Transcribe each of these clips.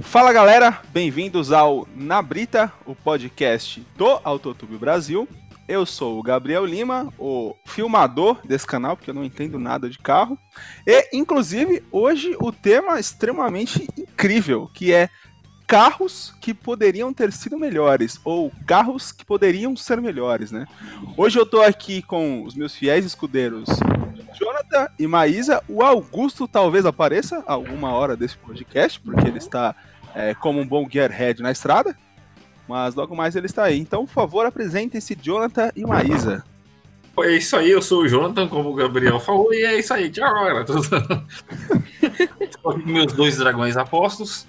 Fala galera, bem-vindos ao Na Brita, o podcast do Autotube Brasil. Eu sou o Gabriel Lima, o filmador desse canal, porque eu não entendo nada de carro. E, inclusive, hoje o tema extremamente incrível, que é carros que poderiam ter sido melhores, ou carros que poderiam ser melhores, né? Hoje eu tô aqui com os meus fiéis escudeiros, Jonathan e Maísa. O Augusto talvez apareça alguma hora desse podcast, porque ele está é, como um bom gearhead na estrada. Mas logo mais ele está aí. Então, por favor, apresentem-se Jonathan e Maísa. É isso aí, eu sou o Jonathan, como o Gabriel falou, e é isso aí. Tchau, galera. Meus dois dragões apostos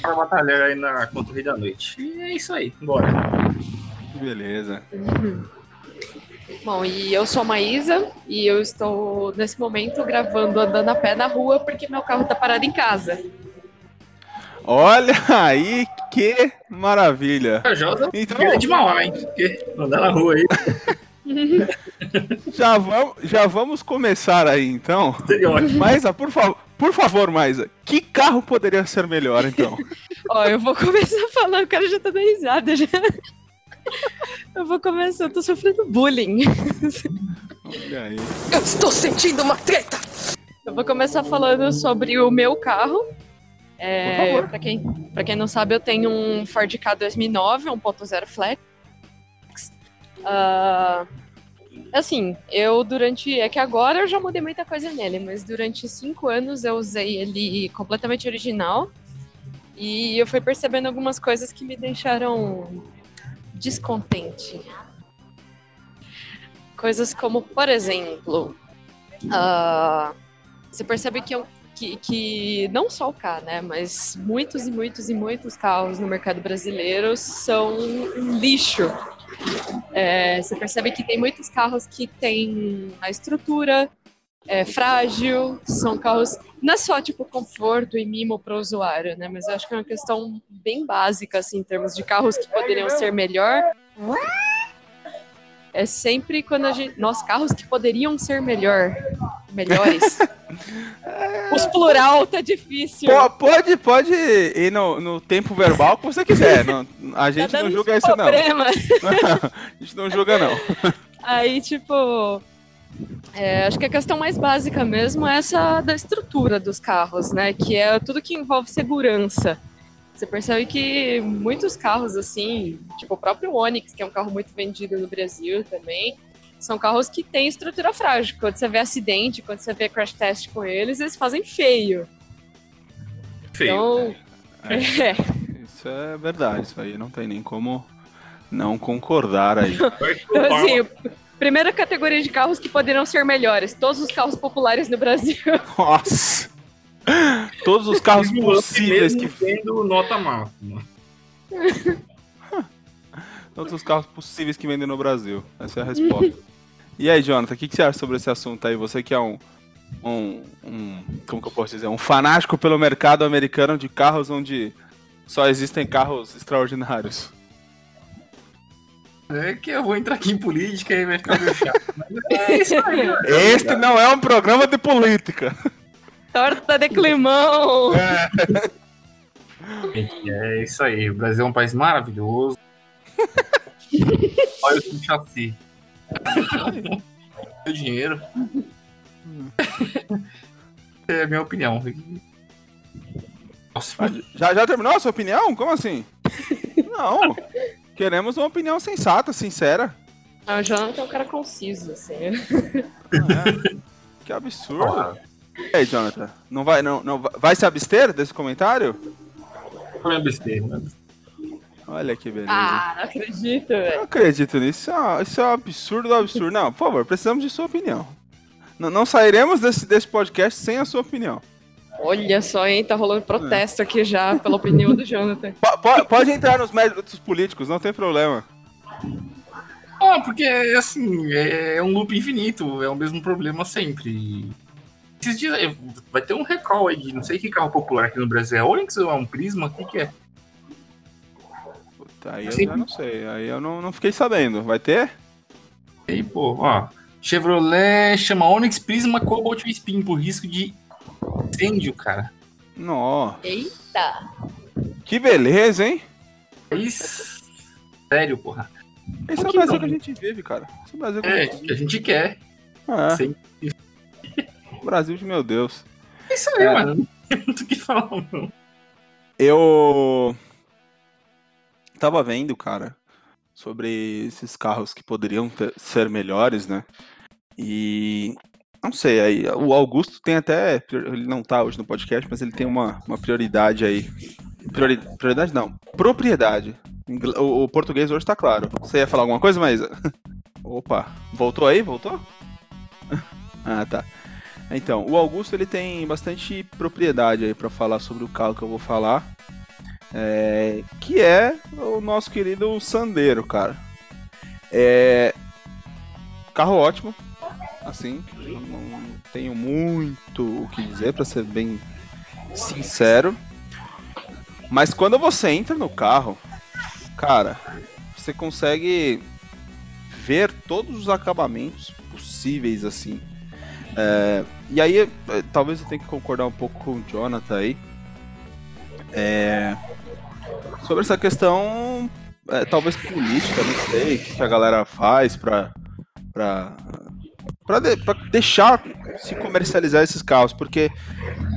para batalhar aí na contra o Rei da Noite. E é isso aí, bora. Beleza. Bom, e eu sou a Maísa e eu estou nesse momento gravando andando a pé na rua porque meu carro tá parado em casa. Olha aí que maravilha. Então- é de Mauá, hein? Porque andar na rua aí Já vamos, já vamos começar aí então. seria ótimo. Maísa, por, favor, por favor, Maísa, que carro poderia ser melhor então? Ó, eu vou começar falando, o cara já tá dando risada já. Eu vou começar, eu tô sofrendo bullying. Olha aí. Eu estou sentindo uma treta! Eu vou começar falando sobre o meu carro. É, Por favor. Pra quem, pra quem não sabe, eu tenho um Ford K 2009, 1.0 Flex. Ah, assim, eu durante. É que agora eu já mudei muita coisa nele, mas durante cinco anos eu usei ele completamente original. E eu fui percebendo algumas coisas que me deixaram descontente. Coisas como, por exemplo, ah, você percebe que, eu- que, que não só o K, né, mas muitos e muitos e muitos carros no mercado brasileiro são um lixo. É, você percebe que tem muitos carros que têm a estrutura é, frágil, são carros não é só tipo conforto e mimo para o usuário, né, mas eu acho que é uma questão bem básica assim, em termos de carros que poderiam ser melhor. É sempre quando a gente. Nossa, carros que poderiam ser melhor. Melhores. Os plural tá difícil. Po- pode, pode ir no, no tempo verbal que você quiser. não- a gente Tá não julga isso, não. problema. a gente não julga, não. Aí, tipo. é, acho que a questão mais básica mesmo é essa da estrutura dos carros, né? Que é tudo que envolve segurança. Você percebe que muitos carros, assim, tipo o próprio Onix, que é um carro muito vendido no Brasil também, são carros que têm estrutura frágil. Quando você vê acidente, quando você vê crash test com eles, eles fazem feio. Feio. Então, é. Isso é verdade, isso aí não tem nem como não concordar aí. Então, assim, primeira categoria de carros que poderiam ser melhores. Todos os carros populares no Brasil. Nossa! Todos os carros mesmo possíveis que. tendo nota máxima. Todos os carros possíveis que vendem no Brasil. Essa é a resposta. E aí, Jonathan, o que, que você acha sobre esse assunto aí? Você que é um, um, um. Como que eu posso dizer? Um fanático pelo mercado americano de carros onde só existem carros extraordinários. É que eu vou entrar aqui em política e vai ficar meio chato. Mas é isso aí. Este não é um programa de política. Torta de climão! Gente, É isso aí. O Brasil é um país maravilhoso. Olha o chassi. Meu dinheiro. É a minha opinião. Nossa, Já, já terminou a sua opinião? Como assim? Não. Queremos uma opinião sensata, sincera. Ah, o Jonathan é um cara conciso, assim. É. Que absurdo. E aí, Jonathan? Não vai, não, não, vai- vai se abster desse comentário? não é besteira. né? Olha que beleza. Ah, não acredito, Eu velho. não acredito nisso. Isso é, um- isso é um absurdo do absurdo. Não, por favor, precisamos de sua opinião. Não, não sairemos desse, desse podcast sem a sua opinião. Olha só, hein? Tá rolando protesto aqui já pela opinião do Jonathan. Po- po- pode entrar nos méritos políticos, não tem problema. Ah, porque assim, é um loop infinito, é o mesmo problema sempre. Esses dias é, vai ter um recall aí de não sei que carro popular aqui no Brasil. É Onix ou é um Prisma? O que, que é? Aí eu Sim. já não sei. Aí eu não, não fiquei sabendo. Vai ter? E aí, pô, ó. Chevrolet chama Onix Prisma Cobalt Spin por risco de incêndio, cara. Nossa. Eita! Que beleza, hein? País sério, porra. Esse é o Brasil não? que a gente vive, cara. Esse é o Brasil que É, a gente que a gente quer. É, Sim. o Brasil de meu Deus. É isso aí, É. mano. Não tem muito o que falar, não. Eu tava vendo, cara, sobre esses carros que poderiam ter- ser melhores, né? E não sei, aí o Augusto tem até, ele não tá hoje no podcast, mas ele tem uma, uma prioridade aí. Priori- prioridade não, propriedade. O, o português hoje tá claro. Você ia falar alguma coisa, Maísa? Opa, voltou aí? Voltou? ah, tá. Então, o Augusto ele tem bastante propriedade aí pra falar sobre o carro que eu vou falar. É, que é o nosso querido Sandeiro, cara. É, carro ótimo, assim, não, tenho muito o que dizer pra ser bem sincero. Mas quando você entra no carro, cara, você consegue ver todos os acabamentos possíveis assim. É, e aí, é, talvez eu tenha que concordar um pouco com o Jonathan aí. É, sobre essa questão, é, talvez política, não sei, o que a galera faz pra, pra, pra, de- pra deixar se comercializar esses carros, porque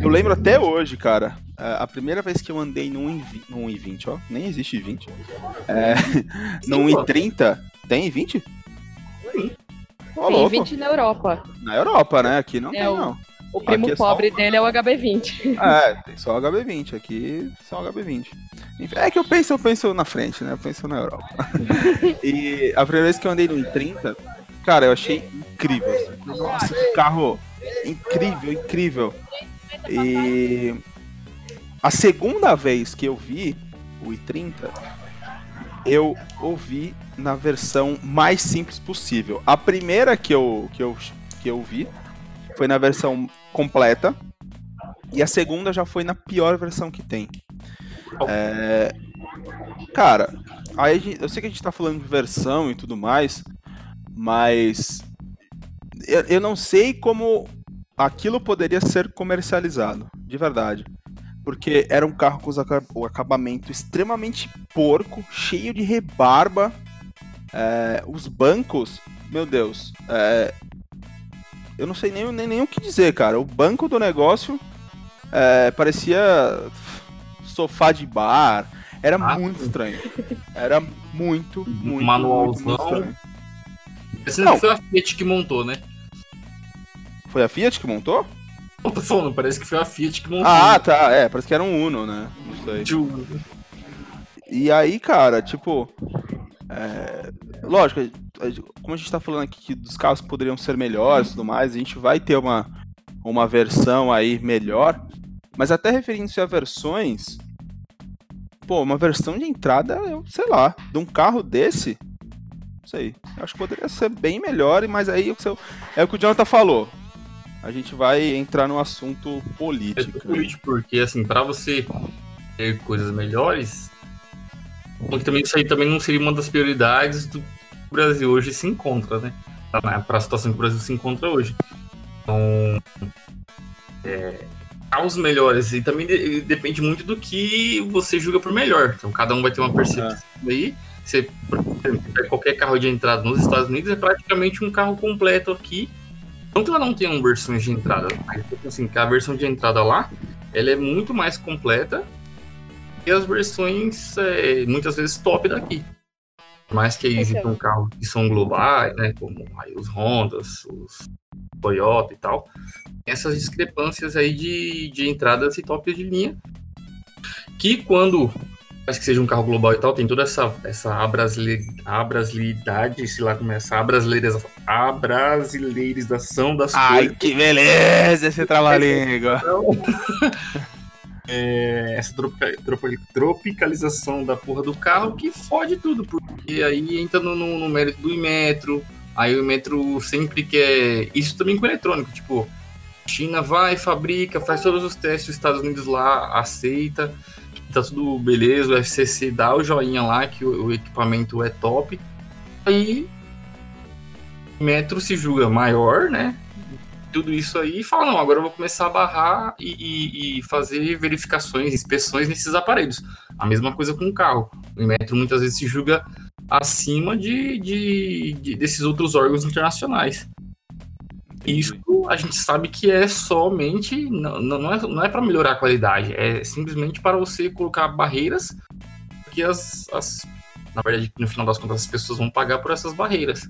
eu lembro até hoje, cara, é, a primeira vez que eu andei num, i20, num i20, ó, nem existe i20, é, num pô. i30, tem i20? Sim. Ô, Tem louco. 20 na Europa. Na Europa, né? Aqui não É, tem, o- não. O primo é só pobre dele é o HB20. É, tem só HB20. Aqui só HB20. Enfim, É que eu penso, eu penso na frente, né? Eu penso na Europa. e a primeira vez que eu andei no i30, cara, eu achei incrível. assim. Nossa, que carro incrível, incrível. E a segunda vez que eu vi o i30, eu ouvi na versão mais simples possível. A primeira que eu, que eu, que eu vi foi na versão completa. E a segunda já foi na pior versão que tem. É, Cara, aí eu sei que a gente tá falando de versão e tudo mais, mas eu, eu não sei como aquilo poderia ser comercializado, de verdade. Porque era um carro com o acabamento extremamente porco, cheio de rebarba. é, os bancos, meu Deus, é, eu não sei nem, nem, nem o que dizer, cara. O banco do negócio é, parecia sofá de bar. Era Ah, muito estranho. Era muito, muito, Manualzão. muito, muito estranho. Esse Não. foi a Fiat que montou, né? Foi a Fiat que montou? Não tô falando, parece que foi a Fiat que montou. Ah, tá. É, parece que era um Uno, né? Não sei. E aí, cara, tipo. é, Lógico, como a gente tá falando aqui que dos carros poderiam ser melhores e tudo mais, a gente vai ter uma, uma versão aí melhor. Mas até referindo-se a versões. Pô, uma versão de entrada, eu sei lá, de um carro desse. Não sei. Acho que poderia ser bem melhor, mas aí o você- é o que o Jonathan falou. A gente vai entrar no assunto É político. político, porque assim, pra você ter coisas melhores, porque também isso aí também não seria uma das prioridades do Brasil hoje se encontra, né? Para a situação que o Brasil se encontra hoje. Então, é, carros melhores e também de- depende muito do que você julga por melhor. Então, cada um vai ter uma percepção aí. Você, exemplo, pega qualquer carro de entrada nos Estados Unidos é praticamente um carro completo aqui. Não que ela não tenha versões de entrada, mas tipo assim, a versão de entrada lá, ela é muito mais completa que as versões, é, muitas vezes, top daqui. Por mais que existam carros que são globais, né, como aí os Hondas, os Toyota e tal, tem essas discrepâncias aí de, de entradas e tops de linha, que quando faz que seja um carro global e tal, tem toda essa, essa abrasilidade, sei lá como é, essa abrasileirização, abrasileirização das Ai, coisas. que beleza esse trava-língua. é, essa tropica- tropi- tropicalização da porra do carro que fode tudo, porque aí entra no, no- no mérito do Imetro, aí o Imetro sempre quer. Isso também com eletrônico, tipo, China vai, fabrica, faz todos os testes, os Estados Unidos lá aceita, tá tudo beleza, o FCC dá o joinha lá que o, o equipamento é top, aí Metro se julga maior, né? Tudo isso aí e fala, não, agora eu vou começar a barrar e, e- e fazer verificações, inspeções nesses aparelhos. A mesma coisa com o carro. O Inmetro muitas vezes se julga acima de, de- de- desses outros órgãos internacionais. Isso a gente sabe que é somente, não, não é, não é para melhorar a qualidade, é simplesmente para você colocar barreiras que as, as- na verdade, no final das contas, as pessoas vão pagar por essas barreiras.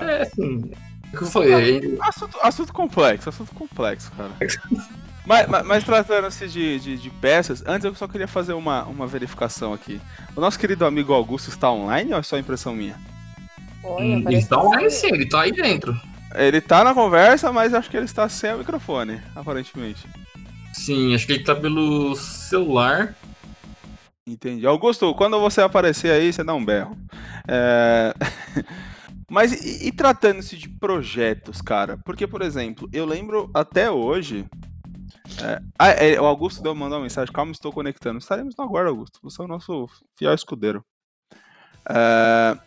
É assim, que eu falei, Assunto, assunto complexo, assunto complexo, cara. mas, mas, mas tratando-se de, de, de peças, antes eu só queria fazer uma, uma verificação aqui. O nosso querido amigo Augusto está online ou é só impressão minha? Olha, Hum, então que é sim, ele tá aí dentro. Ele tá na conversa, mas acho que ele está sem o microfone, aparentemente. Sim, acho que ele tá pelo celular. Entendi. Augusto, quando você aparecer aí, você dá um berro. É... Mas e, e tratando-se de projetos, cara? Porque, por exemplo, eu lembro até hoje. é, ah, é, o Augusto deu mandou uma mensagem, calma, estou conectando. Estaremos no aguardo, Augusto. Você é o nosso fiel escudeiro. É,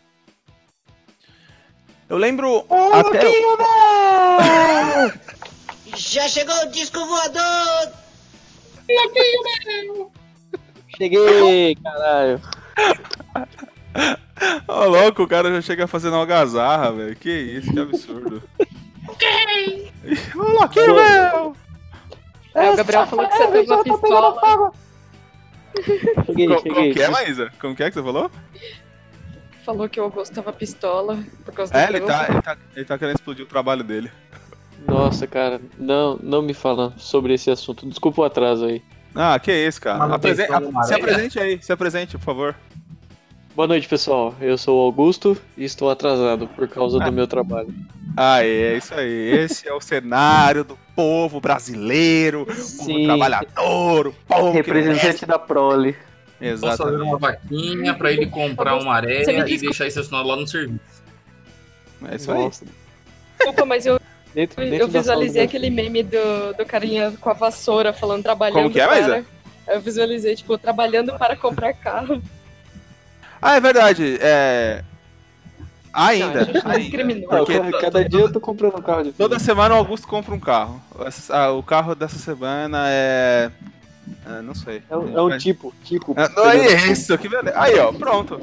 Eu lembro até. Já chegou o disco voador! Cheguei, caralho. Ô, louco, o cara já chega fazendo algazarra, velho. Que isso, que absurdo. Ô, louquinho, velho! É, o Gabriel falou que você teve uma pistola. Cheguei, Co- Como cheguei. que é, Maísa? Como que é que você falou? Falou que o Augusto tava pistola por causa É, do ele tá, ele, tá, ele tá querendo explodir o trabalho dele. Nossa, cara, não, não me fala sobre esse assunto. Desculpa o atraso aí. Ah, que isso, cara. Apresen- se apresente aí, se apresente, por favor. Boa noite, pessoal. Eu sou o Augusto e estou atrasado por causa do meu trabalho. Ah, é isso aí. Esse é o cenário do povo brasileiro, o povo Sim. trabalhador, o povo que Representante da Prole. não- Posso fazer uma Exatamente. vaquinha pra ele comprar uma areia Você me e desculpa. deixar estacionado lá no serviço. É isso aí. Nossa. Desculpa, mas eu, Dentro, eu dentro da sala visualizei do- aquele meme do, do carinha com a vassoura falando trabalhando Como que é, para... Maísa? Eu visualizei, tipo, trabalhando para comprar carro. Ah, é verdade. É. Ainda. Não, não ainda. Porque Cada, cada dia eu tô comprando um carro de toda semana o Augusto compra um carro. Ah, o carro dessa semana é. ah, não sei. É, um- é um tipo, tipo. Ah, Não é isso, que beleza. Aí, ó, pronto.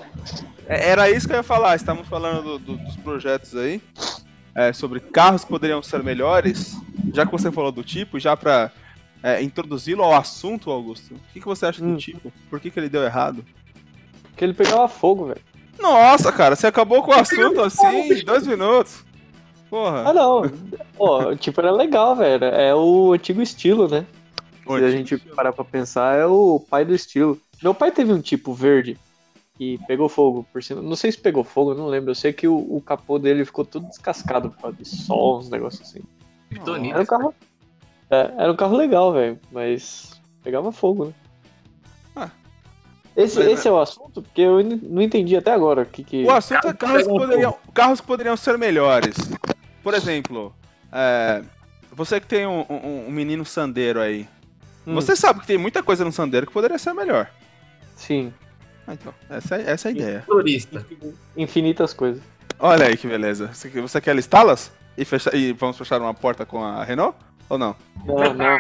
É, Era isso que eu ia falar. Estamos falando do- do- dos projetos aí. é, sobre carros que poderiam ser melhores. Já que você falou do tipo, já pra é, introduzi-lo ao assunto, Augusto. O que, que você acha Hum. do tipo? Por que, que ele deu errado? Porque ele pegava fogo, velho. Nossa, cara, você acabou com o assunto assim em dois minutos. Ah, Porra. não. Pô, tipo, era legal, velho. É o antigo estilo, né? Se a gente parar pra pensar, é o pai do estilo. Meu pai teve um tipo verde que pegou fogo por cima. Não sei se pegou fogo, não lembro. Eu sei que o, o capô dele ficou todo descascado por causa de sol, uns negócios assim. Era um carro. é, era um carro legal, velho. Mas pegava fogo, né? Esse, Mas- esse é o assunto, porque eu não entendi até agora o que que. O assunto é carros que, poderiam, carros que poderiam ser melhores. Por exemplo, é, você que tem um, um- um menino sandeiro aí. Hum. Você sabe que tem muita coisa no sandeiro que poderia ser melhor. Sim, Ah, então, essa, é- essa é a ideia. Motorista. infinitas coisas. Olha aí que beleza. Você, você quer listá-las? E, fecha- e vamos fechar uma porta com a Renault? Ou não? Não, não.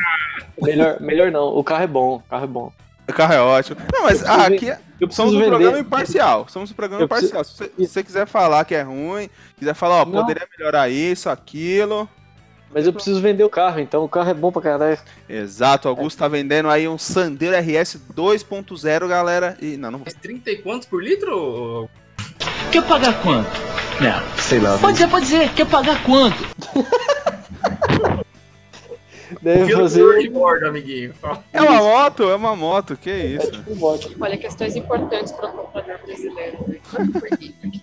melhor, melhor não. O carro é bom, o carro é bom. O carro é ótimo. Não, mas ah, aqui é- Eu somos um vender. programa imparcial. Somos um programa Eu preciso- imparcial. Se você, se você quiser falar que é ruim, quiser falar, ó, Não. poderia melhorar isso, aquilo. Mas eu preciso vender o carro, então o carro é bom pra caralho. Exato, o Augusto tá vendendo aí um Sandero RS 2.0, galera. E não, não Mas 30 e quantos por litro? Quer pagar quanto? Não, sei lá. Pode dizer, pode dizer. Quer pagar quanto? Deve fazer. de bordo, amiguinho. É uma moto, é uma moto, que isso. tipo um bote. Olha, questões importantes para o comprador brasileiro. né?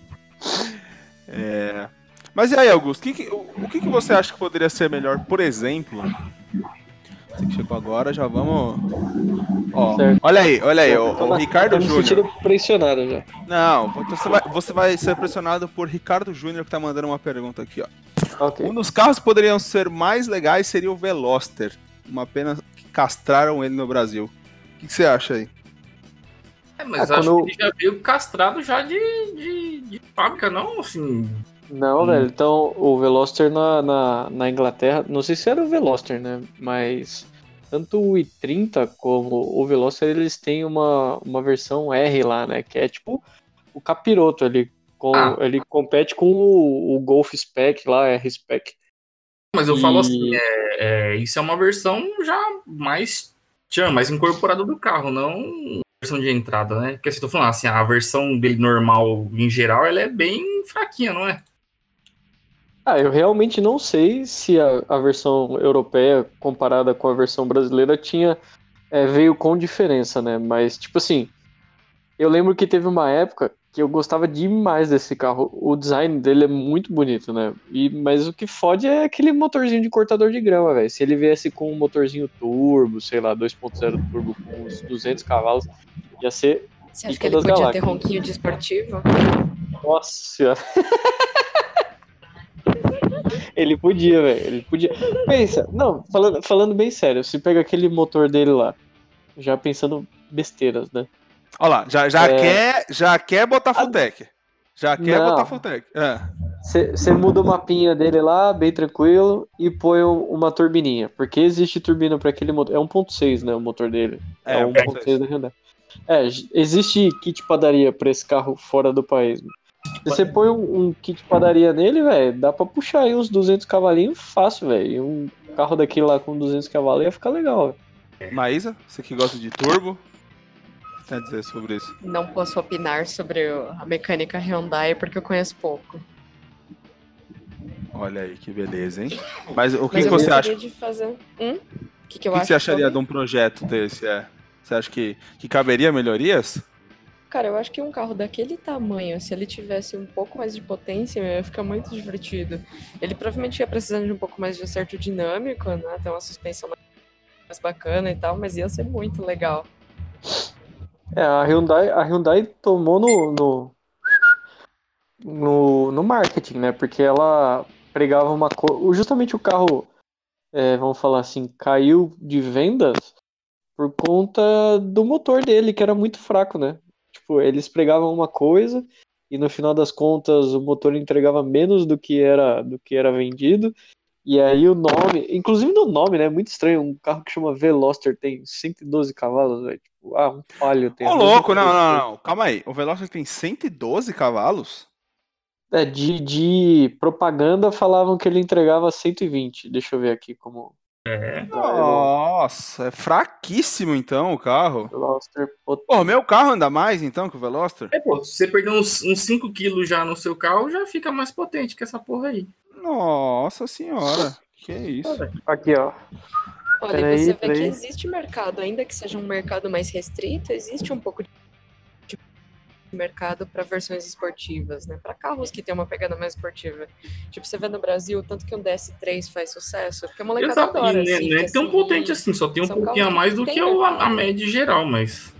É. Mas e aí, Augusto, que que- o, o que, que você acha que poderia ser melhor, por exemplo? Você que chegou agora, já vamos. Ó, Certo. olha aí, olha aí, o, Tô o Ricardo tô me Júnior. sentindo pressionado já. Não, você vai, você vai ser pressionado por Ricardo Júnior que tá mandando uma pergunta aqui, ó. Ok. Um dos carros que poderiam ser mais legais seria o Veloster. Uma pena que castraram ele no Brasil. O que, que você acha aí? É, mas Ah, acho quando- que ele já veio castrado já de, de, de fábrica, não assim. Não, Hum. velho. Então, o Veloster na, na, na Inglaterra, não sei se era o Veloster, né? Mas tanto o i30 como o Veloster, eles têm uma, uma versão R lá, né? Que é tipo o capiroto ali. Com, Ah. Ele compete com o, o Golf Spec lá, R-Spec. Mas eu E- falo assim, é, é, isso é uma versão já mais, tchan, mais incorporada do carro, não versão de entrada, né? Porque se eu tô falando assim, a versão dele normal em geral, ela é bem fraquinha, não é? Ah, eu realmente não sei se a, a versão europeia comparada com a versão brasileira tinha é, veio com diferença, né? Mas tipo assim, eu lembro que teve uma época que eu gostava demais desse carro. O design dele é muito bonito, né? E mas o que fode é aquele motorzinho de cortador de grama, velho. Se ele viesse com um motorzinho turbo, sei lá, 2.0 turbo com uns 200 cavalos, ia ser Você acha que ele podia galácticas. ter ronquinho de esportivo? Nossa. Ele podia, velho. Ele podia. Pensa, não, falando, falando bem sério, se pega aquele motor dele lá, já pensando besteiras, né? Olha lá, já, já, É. quer, já quer botar Futec. Já quer Não. botar Futec. É. Você muda o mapinha dele lá, bem tranquilo, e põe um- uma turbininha. Porque existe turbina para aquele motor. É 1.6, né? O motor dele. É, É, 1.6 da Hyundai. É, existe kit padaria pra esse carro fora do país. mano. Se você põe um, um kit padaria nele, velho, dá pra puxar aí uns 200 cavalinhos fácil, velho. E um carro daquele lá com 200 cavalos ia ficar legal, velho. Maísa, você que gosta de turbo, o que tem a dizer sobre isso? Não posso opinar sobre a mecânica Hyundai porque eu conheço pouco. Olha aí, que beleza, hein? Mas o que, Mas que eu você acha? de fazer. Hum? O que, que eu O que, que você acharia de sobre- um projeto desse? É? Você acha que, que caberia melhorias? Cara, eu acho que um carro daquele tamanho, se ele tivesse um pouco mais de potência, ia ficar muito divertido. Ele provavelmente ia precisando de um pouco mais de acerto dinâmico, né? Ter uma suspensão mais bacana e tal, mas ia ser muito legal. É, a Hyundai, a Hyundai tomou no, no, no, no marketing, né? Porque ela pregava uma coisa. Justamente o carro, é, vamos falar assim, caiu de vendas por conta do motor dele, que era muito fraco, né? Tipo, eles pregavam uma coisa e no final das contas o motor entregava menos do que era do que era vendido. E aí o nome, inclusive no nome, né? É muito estranho. Um carro que chama Veloster tem 112 cavalos, velho. Tipo, ah, um palio tem. Ô, louco, não, não, não. Calma aí. O Veloster tem 112 cavalos? É, de, de propaganda falavam que ele entregava 120. Deixa eu ver aqui como. É. Nossa, é fraquíssimo então o carro. Veloster Pô, meu carro anda mais então que o Veloster? É, pô, se você perder uns, uns 5 quilos já no seu carro, já fica mais potente que essa porra aí. Nossa senhora, que isso. Aqui, ó. Olha, Peraí, você vê peraí. que existe mercado, ainda que seja um mercado mais restrito, existe um pouco de mercado para versões esportivas, né? Para carros que tem uma pegada mais esportiva. Tipo, você vê no Brasil, tanto que um DS3 faz sucesso, porque a molecada Exato, adora. e nem- assim, nem que, tão assim, potente assim, só tem um pouquinho a mais do que o, a, a média geral, mas.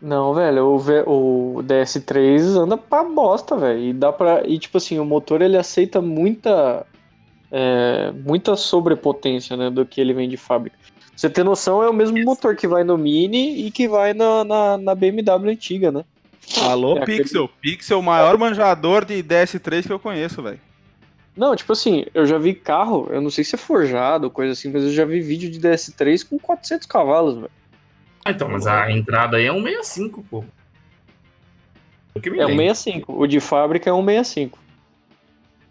Não, velho, o, o DS3 anda pra bosta, velho. E dá pra. E tipo assim, o motor ele aceita muita. é, muita sobrepotência, né? Do que ele vem de fábrica. Pra Você ter noção, é o mesmo motor que vai no Mini e que vai na, na, na BMW antiga, né? Alô, É aquele- Pixel. Pixel, o maior manjador de DS3 que eu conheço, velho. Não, tipo assim, eu já vi carro, eu não sei se é forjado ou coisa assim, mas eu já vi vídeo de DS3 com 400 cavalos, velho. Ah, então, mas a entrada aí é um 65, pô. O que me É um lembro. 65. O de fábrica é um 65.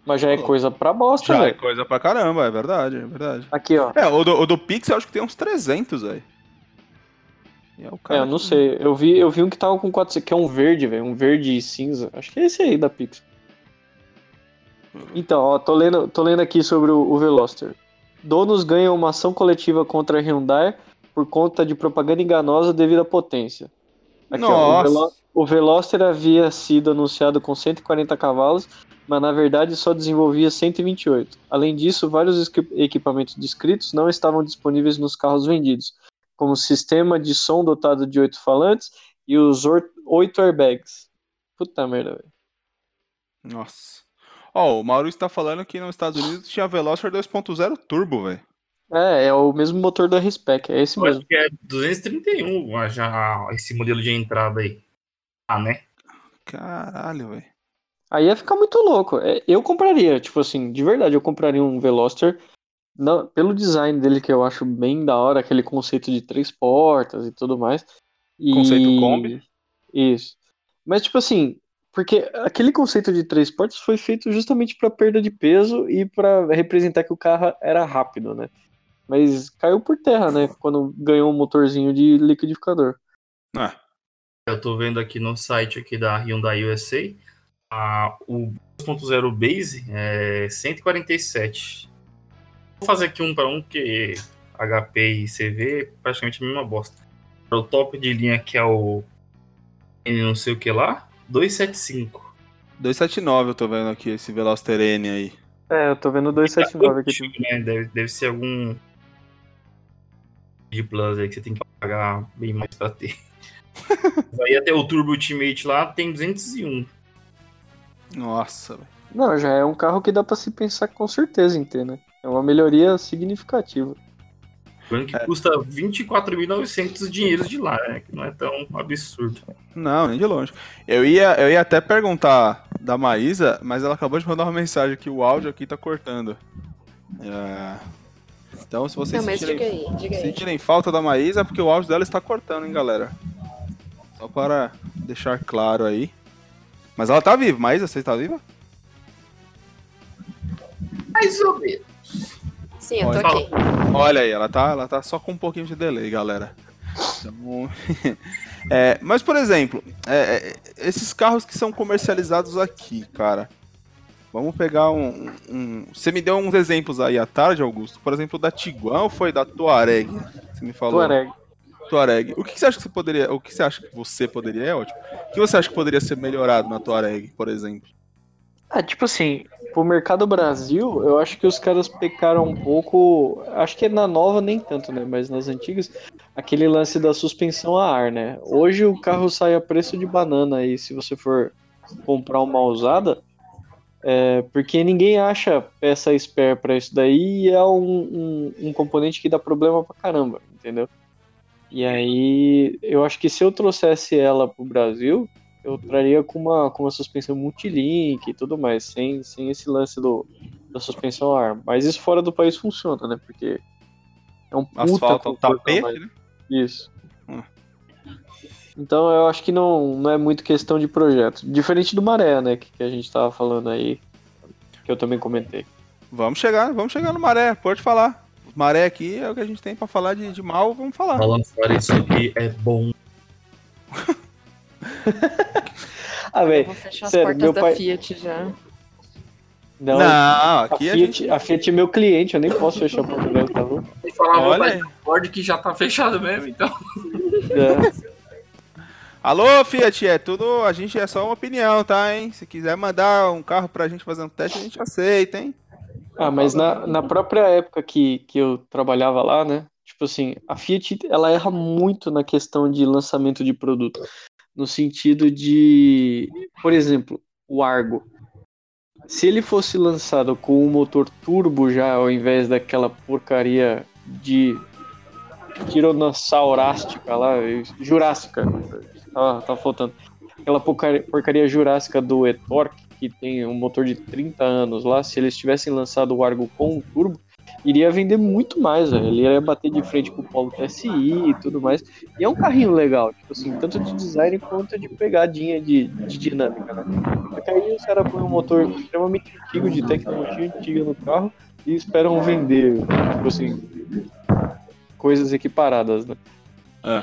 Mas já é coisa pra bosta, Já é velho. coisa pra caramba, é verdade, é verdade. Aqui, ó. É, o do, o do Pixel acho que tem uns 300, velho. É, o É, cara eu não que- sei. Eu vi, eu vi um que tava com 400, que é um verde, velho. Um verde e cinza. Acho que é esse aí da Pixar. Então, ó, tô lendo, tô lendo aqui sobre o, o Veloster. Donos ganham uma ação coletiva contra a Hyundai por conta de propaganda enganosa devido à potência. Aqui, ó, o. Velo- o Veloster havia sido anunciado com 140 cavalos, mas na verdade só desenvolvia 128. Além disso, vários equipamentos descritos não estavam disponíveis nos carros vendidos, como o sistema de som dotado de oito falantes e os oito airbags. Puta merda, velho. Nossa. Ó, o Maurício tá falando que nos Estados Unidos tinha Veloster 2.0 turbo, velho. É, é o mesmo motor da Respec, é esse Eu acho mesmo. que é 231 ah, já esse modelo de entrada aí. Ah, né? Caralho, velho. Aí ia ficar muito louco. É, Eu compraria, tipo assim, de verdade, eu compraria um Veloster não, pelo design dele, que eu acho bem da hora, aquele conceito de três portas e tudo mais. E... Conceito Kombi. Isso. Mas, tipo assim, porque aquele conceito de três portas foi feito justamente para perda de peso e para representar que o carro era rápido, né? Mas caiu por terra, né? Quando ganhou um motorzinho de liquidificador. Ah, Eu tô vendo aqui no site aqui da Hyundai USA, a, o 2.0 Base é 147. Vou fazer aqui um para um, que HP e CV é praticamente a mesma bosta. O top de linha que é o N não sei o que lá, 275. 279 eu tô vendo aqui, esse Veloster N aí. É, eu tô vendo 279 aqui. Antigo, né? deve, deve ser algum de Plus aí que você tem que pagar bem mais pra ter. aí até o Turbo Ultimate lá tem 201. Nossa, velho. Não, já é um carro que dá pra se pensar com certeza em ter, né? É uma melhoria significativa. Lembrando que custa 24.900 dinheiros de lá, né? Que não é tão absurdo. Não, nem de longe. Eu ia, eu ia até perguntar da Maísa, mas ela acabou de mandar uma mensagem que o áudio aqui tá cortando. É, Então, se vocês Não, mas diga sentirem, aí, diga aí. sentirem falta da Maísa, é porque o áudio dela está cortando, hein, galera? Só para deixar claro aí. Mas ela tá viva. Maísa, você tá viva? Mais ou menos. Sim, eu tô Olha. aqui. Olha aí, ela tá, ela tá só com um pouquinho de delay, galera. Então, é, mas, por exemplo, é, é, esses carros que são comercializados aqui, cara. Vamos pegar um, um- Você me deu uns exemplos aí à tarde, Augusto. Por exemplo, da Tiguan ou foi da Tuareg? Você me falou. Tuareg. Tuareg. O que que você acha que você poderia. O que você acha que você poderia. É ótimo. O que você acha que poderia ser melhorado na Tuareg, por exemplo? Ah, tipo assim, pro mercado Brasil, eu acho que os caras pecaram um pouco. Acho que na nova nem tanto, né? Mas nas antigas, aquele lance da suspensão a ar, né? Hoje o carro sai a preço de banana aí, se você for comprar uma usada. É, porque ninguém acha peça spare pra isso daí e é um, um, um componente que dá problema pra caramba, entendeu? E aí, eu acho que se eu trouxesse ela pro Brasil, eu traria com uma, com uma suspensão multilink e tudo mais, sem, sem esse lance do, da suspensão a ar. Mas isso fora do país funciona, né? Porque é um puta Asfalto, a tapete, mais. né? Isso. Hum. Então eu acho que não, não é muito questão de projeto. Diferente do Maré, né? Que, que a gente tava falando aí, que eu também comentei. Vamos chegar, vamos chegar no Maré, pode falar. Maré aqui é o que a gente tem pra falar de, de mal, vamos falar. Falando fora, isso aqui é bom. Ah, Eu velho. vou fechar as sério, portas meu da pai- Fiat já. Não, Não, a, aqui a, Fiat, gente. a Fiat é meu cliente, eu nem posso fechar a porta dela, tá louco? E falava Olha. Ford que já tá fechado mesmo, então. É. Alô, Fiat, é tudo. A gente é só uma opinião, tá, hein? Se quiser mandar um carro pra gente fazer um teste, a gente aceita, hein? Ah, mas na, na própria época que, que eu trabalhava lá, né? Tipo assim, a Fiat, ela erra muito na questão de lançamento de produto. No sentido de, por exemplo, o Argo. Se ele fosse lançado com um motor turbo já, ao invés daquela porcaria de tiranosaurástica lá, jurássica, tá, tá faltando. Aquela porcaria, porcaria jurássica do e-torque, que tem um motor de 30 anos lá, se eles tivessem lançado o Argo com um turbo, iria vender muito mais, velho. Ele ia bater de frente com o Polo TSI e tudo mais. E é um carrinho legal, tipo assim, tanto de design quanto de pegadinha de, de dinâmica, né? Só que aí os caras põem um motor extremamente antigo, de tecnologia antiga no carro e esperam vender, tipo assim, coisas equiparadas, né? É,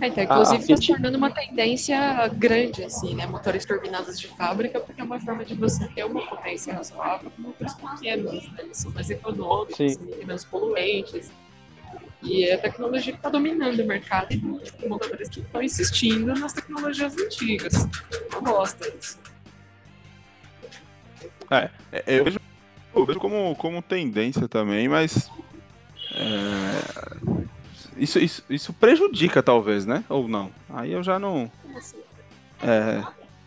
então, A- inclusive, está se tornando uma tendência grande, assim, né? Motores turbinados de fábrica, porque é uma forma de você ter uma potência razoável com motores pequenos, né? Eles são mais econômicos, Sim. são menos poluentes. E é a tecnologia que está dominando o mercado e tipo, montadores que estão insistindo nas tecnologias antigas. Eu gosto disso. É, eu vejo, eu vejo como, como tendência também, mas. é, isso, isso, isso prejudica, talvez, né? Ou não? Aí eu já não. Assim? é,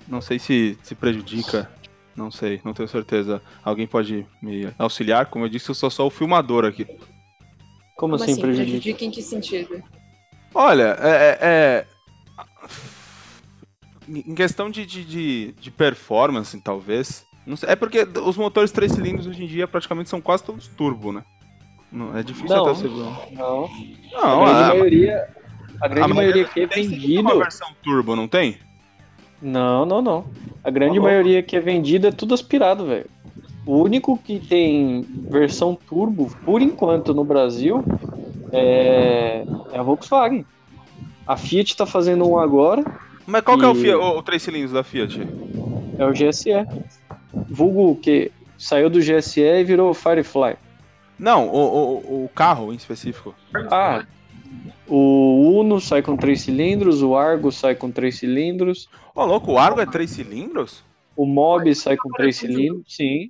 não sei se, se prejudica. Não sei, não tenho certeza. Alguém pode me auxiliar? Como eu disse, eu sou só o filmador aqui. Como, Como assim, assim? prejudica? Prejudica em que sentido? Olha, é. é- é- em questão de, de, de, de performance, talvez. Não sei, é porque os motores três cilindros hoje em dia praticamente são quase todos turbo, né? Não, é difícil Não. até o segundo. Não. Não, a grande a, maioria. A grande a maioria que é tem sempre vendido. uma versão turbo, não tem? Não, não, não. A grande louco. maioria que é vendida é tudo aspirado, velho. O único que tem versão turbo, por enquanto, no Brasil, é, é a Volkswagen. A Fiat tá fazendo um agora, Mas qual que é o, E- Fiat, o, o três cilindros da Fiat? é o GSE. Vulgo que saiu do GSE e virou Firefly. Não, o, o, o carro em específico. Ah, o Uno sai com três cilindros, o Argo sai com três cilindros, Ô, louco, o Argo é três cilindros? o Mob sai com três cilindros, sim.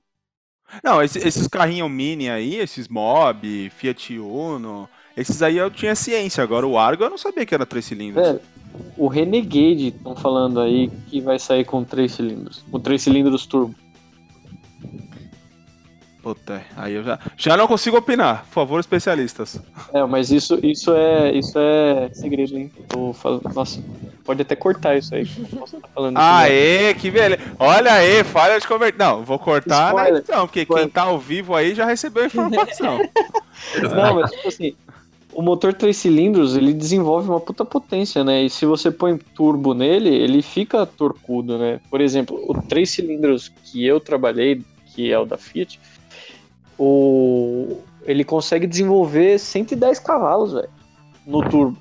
Não, esse- esses carrinhos mini aí, esses Mob, Fiat Uno, esses aí eu tinha ciência. Agora o Argo eu não sabia que era três cilindros. Velho, o Renegade estão falando aí que vai sair com três cilindros, com três cilindros turbo. Puta, aí eu já, já não consigo opinar. Por favor, especialistas. É, mas isso, isso é isso é segredo, hein? Tô falando, nossa, pode até cortar isso aí. Posso estar falando né? Aê, que beleza. Olha aí, falha de converter. Não, vou cortar na Spoiler. edição, porque quem Spoiler. tá ao vivo aí já recebeu a informação. Não, mas tipo assim, o motor três cilindros, ele desenvolve uma puta potência, né? E se você põe turbo nele, ele fica torcudo, né? Por exemplo, o três cilindros que eu trabalhei, que é o da Fiat, o... ele consegue desenvolver 110 cavalos, velho, no turbo.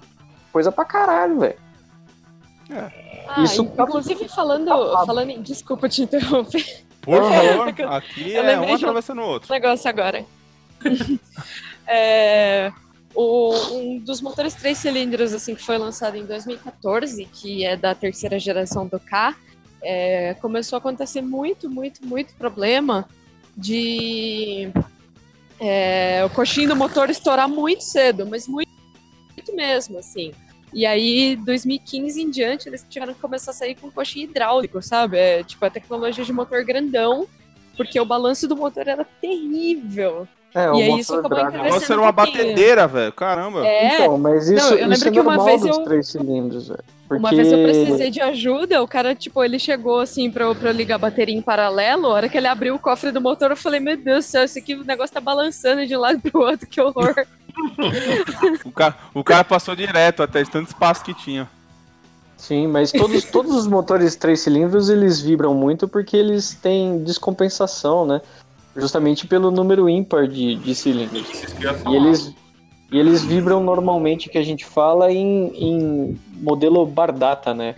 Coisa pra caralho, velho. Ah, Isso- inclusive falando, falando em. Desculpa te interromper. Por favor, É aqui eu é um um- atravessando o outro. negócio agora. É, o- um dos motores três cilindros assim que foi lançado em 2014, que é da terceira geração do K, é, começou a acontecer muito, muito, muito problema de é, o coxinho do motor estourar muito cedo, mas muito, muito mesmo, assim. E aí, 2015 em diante, eles tiveram que começar a sair com coxinha hidráulico, sabe? É, tipo, a tecnologia de motor grandão, porque o balanço do motor era terrível. É, E aí isso acabou Dragon. O negócio Crescendo era um uma batedeira, velho. Caramba. É, Então, mas isso, Não, eu lembro isso é que uma vez dos eu- três cilindros, velho. Porque... Uma vez eu precisei de ajuda, o cara, tipo, ele chegou assim pra eu, pra eu ligar a bateria em paralelo. A hora que ele abriu o cofre do motor, eu falei, meu Deus do céu, esse aqui o negócio tá balançando de um lado pro outro, que horror. O, cara, o cara passou direto até de tanto espaço que tinha. Sim, mas todos, todos os motores três cilindros eles vibram muito porque eles têm descompensação, né? Justamente pelo número ímpar de, de cilindros. E eles, e eles vibram normalmente, que a gente fala, em, em modelo Bardata, né?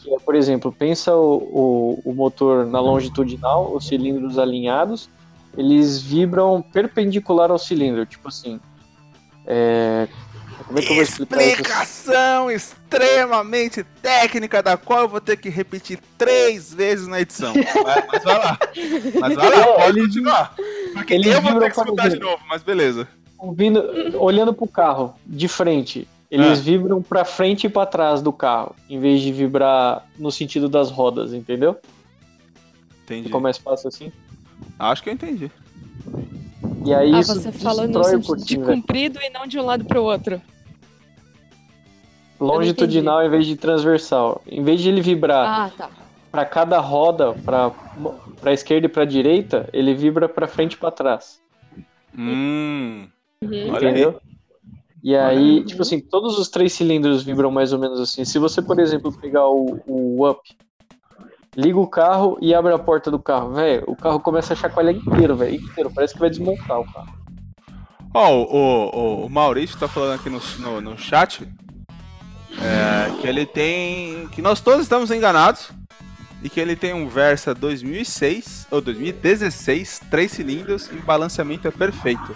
Que é, por exemplo, pensa o, o, o motor na longitudinal, os cilindros alinhados, eles vibram perpendicular ao cilindro, tipo assim. É, como é que eu vou explicar isso? Explicação extremamente técnica, da qual eu vou ter que repetir três vezes na edição. Vai- Mas vai lá. Mas vai lá, pode continuar. Porque eles eu vou ter que como escutar de novo, mas beleza. Ouvindo, olhando pro carro de frente, eles É. vibram pra frente e pra trás do carro, em vez de vibrar no sentido das rodas, entendeu? Entendi. Ficou mais fácil assim. Acho que eu entendi. E aí ah, isso você fala no o sentido de velho. comprido e não de um lado pro outro. Longitudinal em vez de transversal. Em vez de ele vibrar Ah, tá. pra cada roda, pra, pra esquerda e pra direita, ele vibra pra frente e pra trás. Hum. Uhum. Olha aí. entendeu? E aí, Uhum. tipo assim, todos os três cilindros vibram mais ou menos assim. Se você, por exemplo, pegar o, o Up, liga o carro e abre a porta do carro, velho, o carro começa a chacoalhar inteiro, velho, inteiro. Parece que vai desmontar o carro. Ó, o, o, o Maurício tá falando aqui no, no, no chat é, que ele tem. que nós todos estamos enganados e que ele tem um Versa 2006 ou 2016, três cilindros e o balanceamento é perfeito.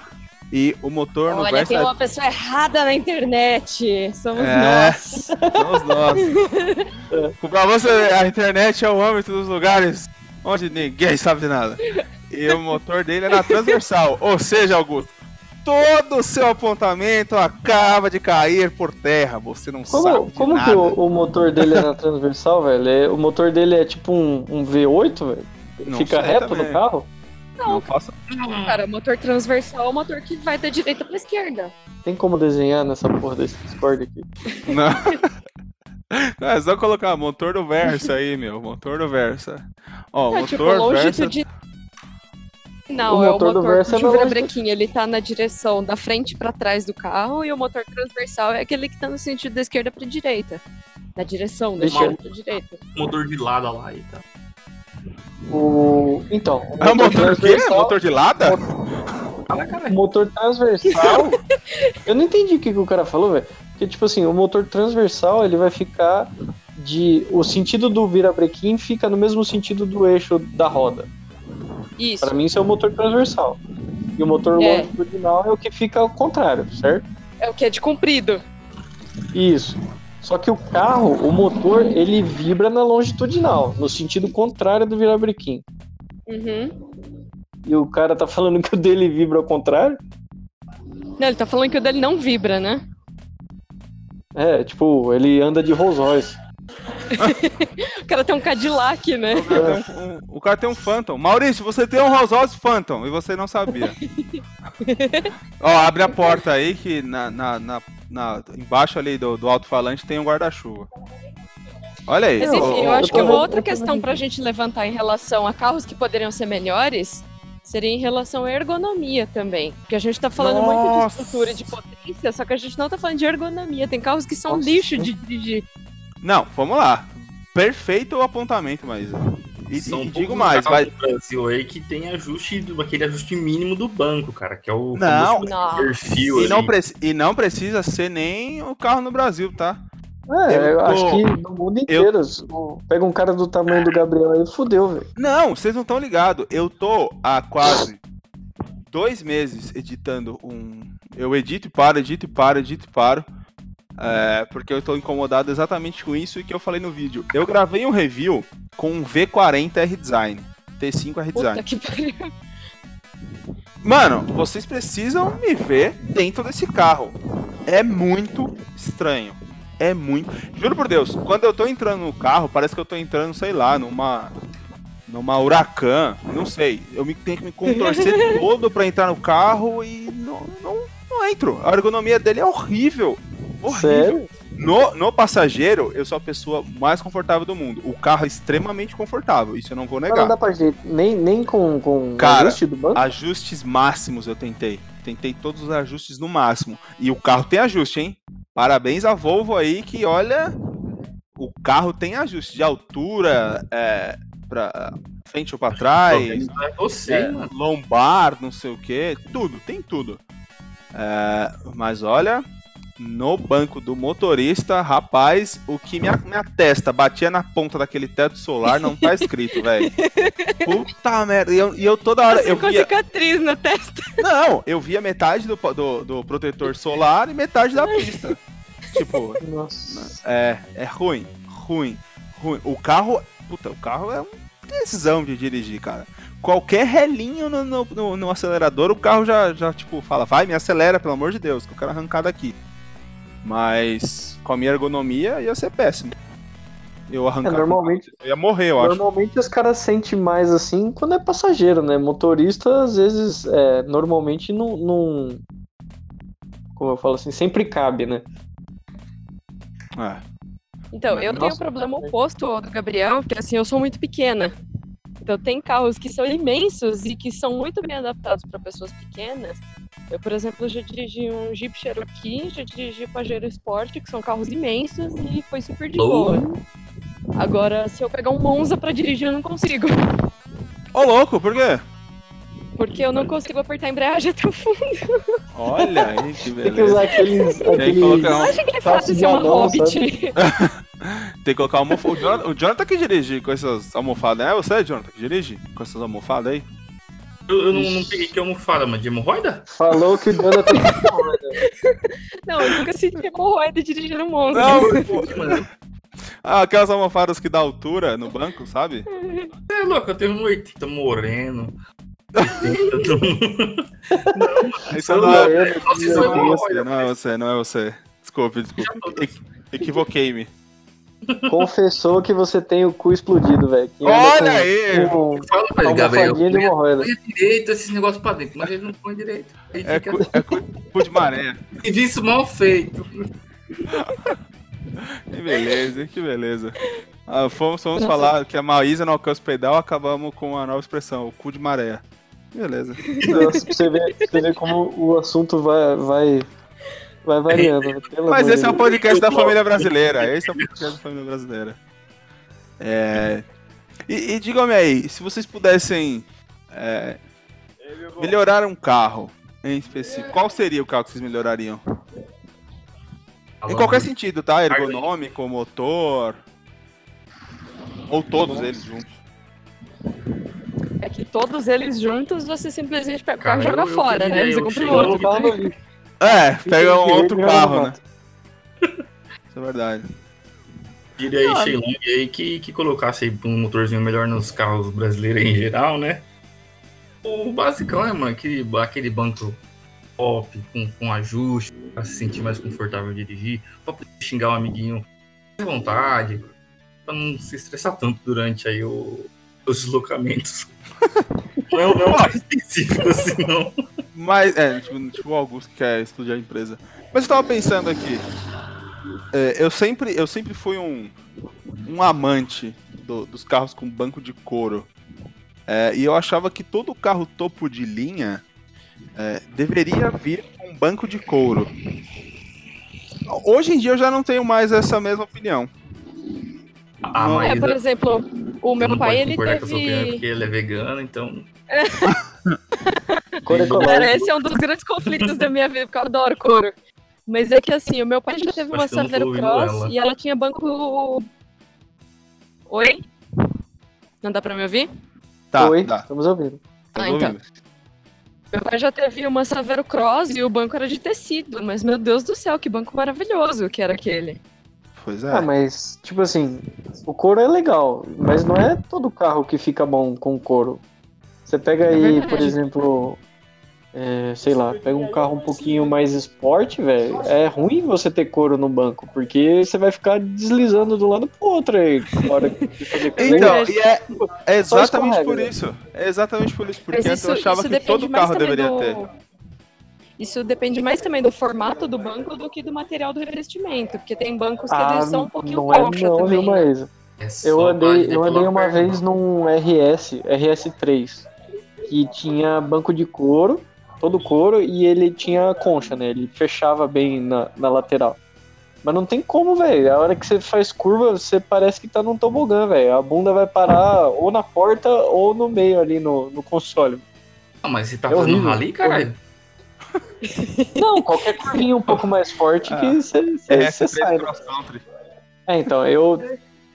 E o motor no Olha, Versa tem uma pessoa errada na internet. Somos É. nós. somos nós. pra você, a internet é o âmbito dos lugares onde ninguém sabe de nada. E o motor dele é na transversal, ou seja, Augusto. Todo o seu apontamento acaba de cair por terra. Você não sabe Como, de como que nada. o, o motor dele é na transversal, velho? É- o motor dele é tipo um, um V8, velho? Não Fica reto também. no carro? Não faço. Cara, o motor transversal é o motor que vai da direita pra esquerda. Tem como desenhar nessa porra desse Discord aqui? Não. É só colocar motor do Versa aí, meu. Motor do Versa. Ó, Não, motor tipo, Versa. longitudinal. Não, O é o motor do Versa é de na virabrequim, ele tá na direção da frente pra trás do carro e o motor transversal é aquele que tá no sentido da esquerda pra direita. Na direção da Deixa esquerda pra direita. Motor de lado lá e tal. O... Então, o Ah, motor o quê? Motor de lada? O motor transversal. eu não entendi o que, que o cara falou, velho. Porque, tipo assim, o motor transversal ele vai ficar de. O sentido do virabrequim fica no mesmo sentido do eixo da roda. Isso. Pra mim, isso é o motor transversal. E o motor É. longitudinal é o que fica ao contrário, certo? É o que é de comprido. Isso. Só que o carro, o motor, ele vibra na longitudinal, no sentido contrário do virabrequim. Uhum. E o cara tá falando que o dele vibra ao contrário? Não, ele tá falando que o dele não vibra, né? É, tipo, ele anda de Rolls Royce. O cara tem um Cadillac, né? O cara, tem um, um- o cara tem um Phantom. Maurício, você tem um Rolls Royce Phantom e você não sabia. Ó, abre a porta aí que na, na, na, na- embaixo ali do, do alto-falante tem um guarda-chuva. Olha aí. Mas enfim, ó, eu acho que uma outra eu questão vendo. pra gente levantar em relação a carros que poderiam ser melhores seria em relação à ergonomia também. Porque a gente tá falando muito de Nossa. estrutura e de potência, só que a gente não tá falando de ergonomia. Tem carros que são Nossa. lixo de dirigir. Não, vamos lá. Perfeito o apontamento, mas. E, São e digo mais, vai. Brasil aí que tem ajuste, do- aquele ajuste mínimo do banco, cara, que é o Não. Não. perfil E não, e não precisa ser nem o carro no Brasil, tá? É, Eu eu, tô- acho que no mundo inteiro. o- Pega um cara do tamanho do Gabriel aí, fudeu, velho. Não, vocês não estão ligados. Eu tô há quase dois meses editando um. Eu edito e paro, edito e paro, edito e paro. É, porque eu tô incomodado exatamente com isso e que eu falei no vídeo. Eu gravei um review com um V40 R-Design. T5 R-Design. Puta que pariu. Mano, vocês precisam me ver dentro desse carro. É muito estranho. É muito. Juro por Deus, quando eu tô entrando no carro, parece que eu tô entrando, sei lá, numa. Numa Huracan, não sei. Eu me, tenho que me contorcer todo pra entrar no carro e não, não, não entro. A ergonomia dele é horrível. Horrível. Sério? No, no passageiro, eu sou a pessoa mais confortável do mundo. O carro é extremamente confortável, isso eu não vou Mas não negar. dá pra jeito. Nem, nem com, com Cara, ajuste do banco? Ajustes máximos eu tentei. Tentei todos os ajustes no máximo. E o carro tem ajuste, hein? Parabéns à Volvo aí que, olha, o carro tem ajuste de altura, é, pra frente ou pra trás, é você, é, lombar, não sei o que, tudo, tem tudo. É, mas olha, no banco do motorista, rapaz, o que minha, minha testa batia na ponta daquele teto solar não tá escrito, velho. Puta merda. E eu, e eu toda hora. Você Eu com via, cicatriz na testa. não, eu via metade do, do, do protetor solar e metade da pista. tipo, Nossa. é, é ruim, ruim, ruim. O carro, puta, o carro é uma decisão de dirigir, cara. Qualquer relinho no, no, no- no acelerador, o carro já, já, tipo, fala, vai, me acelera, pelo amor de Deus, que eu quero arrancar daqui. Mas com a minha ergonomia ia ser péssimo. Eu É, arrancar. normalmente, Eu ia morrer, eu acho. normalmente os caras sentem mais assim quando é passageiro, né? Motorista, às vezes, é, normalmente não, não. Como eu falo assim, sempre cabe, né? É. Então, eu tenho um Nossa, problema oposto ao do Gabriel, que assim, eu sou muito pequena. Então tem carros que são imensos e que são muito bem adaptados para pessoas pequenas. Eu, por exemplo, já dirigi um Jeep Cherokee, já dirigi Pajero Sport, que são carros imensos e foi super de Boa. Agora, se eu pegar um Monza para dirigir, eu não consigo. Ô, louco, por quê? Porque eu não consigo apertar a embreagem até o fundo. Olha aí, que Tem que usar aqueles. Aqueles... um, Acho que é fácil ser uma Hobbit. Tem que colocar almofada. O Jonathan, o Jonathan que dirige com essas almofadas. É você, Jonathan, que dirige com essas almofadas aí? Eu, eu não, não peguei que almofada, mas de hemorroida? Falou que o Jonathan Não, eu nunca senti hemorroida dirigindo um Monza. Mano, Ah, aquelas almofadas que dá altura no banco, sabe? é louco, eu tenho um 80 moreno. 80, Isso não é, isso não é é não é você, não é você. Desculpe, desculpe. Equi- Equivoquei-me. Confessou que você tem o cu explodido, velho. Olha com- aí! com Fala pra ele, Gabriel. hemorroida. Põe direito esses negócios pra dentro, mas ele não põe direito. Aí É fica cu, é cu, cu de maré. serviço mal feito. Que beleza, que beleza. Ah, fomos, fomos falar que a Maísa não alcança o pedal, acabamos com a nova expressão, o cu de maré. Beleza. Nossa, pra você ver, pra você ver como o assunto vai, vai, vai variando. né? Pelo Mas esse é o podcast da família brasileira. Esse é o podcast da família brasileira. É... E, e digam-me aí, se vocês pudessem é, melhorar um carro em específico, qual seria o carro que vocês melhorariam? Em qualquer sentido, tá? Ergonômico, motor. Ou todos eles juntos. É que todos eles juntos você simplesmente pega o carro e joga eu- eu fora, né? Você eu compra um cheguei- outro. Lixo. É, pega um outro carro, né? Isso é verdade. Diria aí, Ah. Sheilong aí, que, que colocasse aí um motorzinho melhor nos carros brasileiros em geral, né? O basicão é, mano, aquele, aquele banco top, com, com ajuste, pra se sentir mais confortável dirigir, pra poder xingar um amiguinho à vontade, pra não se estressar tanto durante aí o- os deslocamentos. não é, é mais específico assim, não. Mas, é, tipo, tipo o Augusto que quer estudar a empresa. Mas eu tava pensando aqui. é, eu, sempre, eu sempre fui um, um amante do- dos carros com banco de couro. É, e eu achava que todo carro topo de linha é, deveria vir com banco de couro. Hoje em dia eu já não tenho mais essa mesma opinião. Ah, Não, mas É, por exemplo, o eu meu não pai, ele concordar com a sua opinião, teve... porque ele é vegano, então... Cara, esse é um dos grandes conflitos da minha vida, porque eu adoro couro. Mas é que assim, o meu pai já teve uma Saveiro Cross ela. e ela tinha banco. Oi? Não dá pra me ouvir? Tá, Oi, tá. estamos ouvindo. Ah, então. ouvindo. Meu pai já teve uma Saveiro Cross e o banco era de tecido, mas meu Deus do céu, que banco maravilhoso que era aquele. Pois é. Ah, mas, tipo assim, o couro é legal, mas não é todo carro que fica bom com couro. Você pega aí, verdade. por exemplo, é, sei lá, pega um carro um pouquinho mais esporte, velho. É ruim você ter couro no banco, porque você vai ficar deslizando do lado pro outro aí. Na hora de fazer. Então, e é, é exatamente por isso. É exatamente por isso. Porque Mas antes eu achava que todo carro deveria do- ter. Isso depende mais também do formato do banco do que do material do revestimento, porque tem bancos que Ah, eles são um pouquinho não é não, também. viu, né? Maísa? É Eu andei, eu andei uma vez num RS, RS3, que tinha banco de couro, todo couro, e ele tinha concha, né? Ele fechava bem na, na lateral. Mas não tem como, velho. A hora que você faz curva, você parece que tá num tobogã, velho. A bunda vai parar ou na porta ou no meio ali no, no console. Ah, mas você tá É fazendo horrível. rally, caralho? Não, qualquer curvinha um pouco mais forte Ah, que você É, você sai. né? cross country. É, então, eu,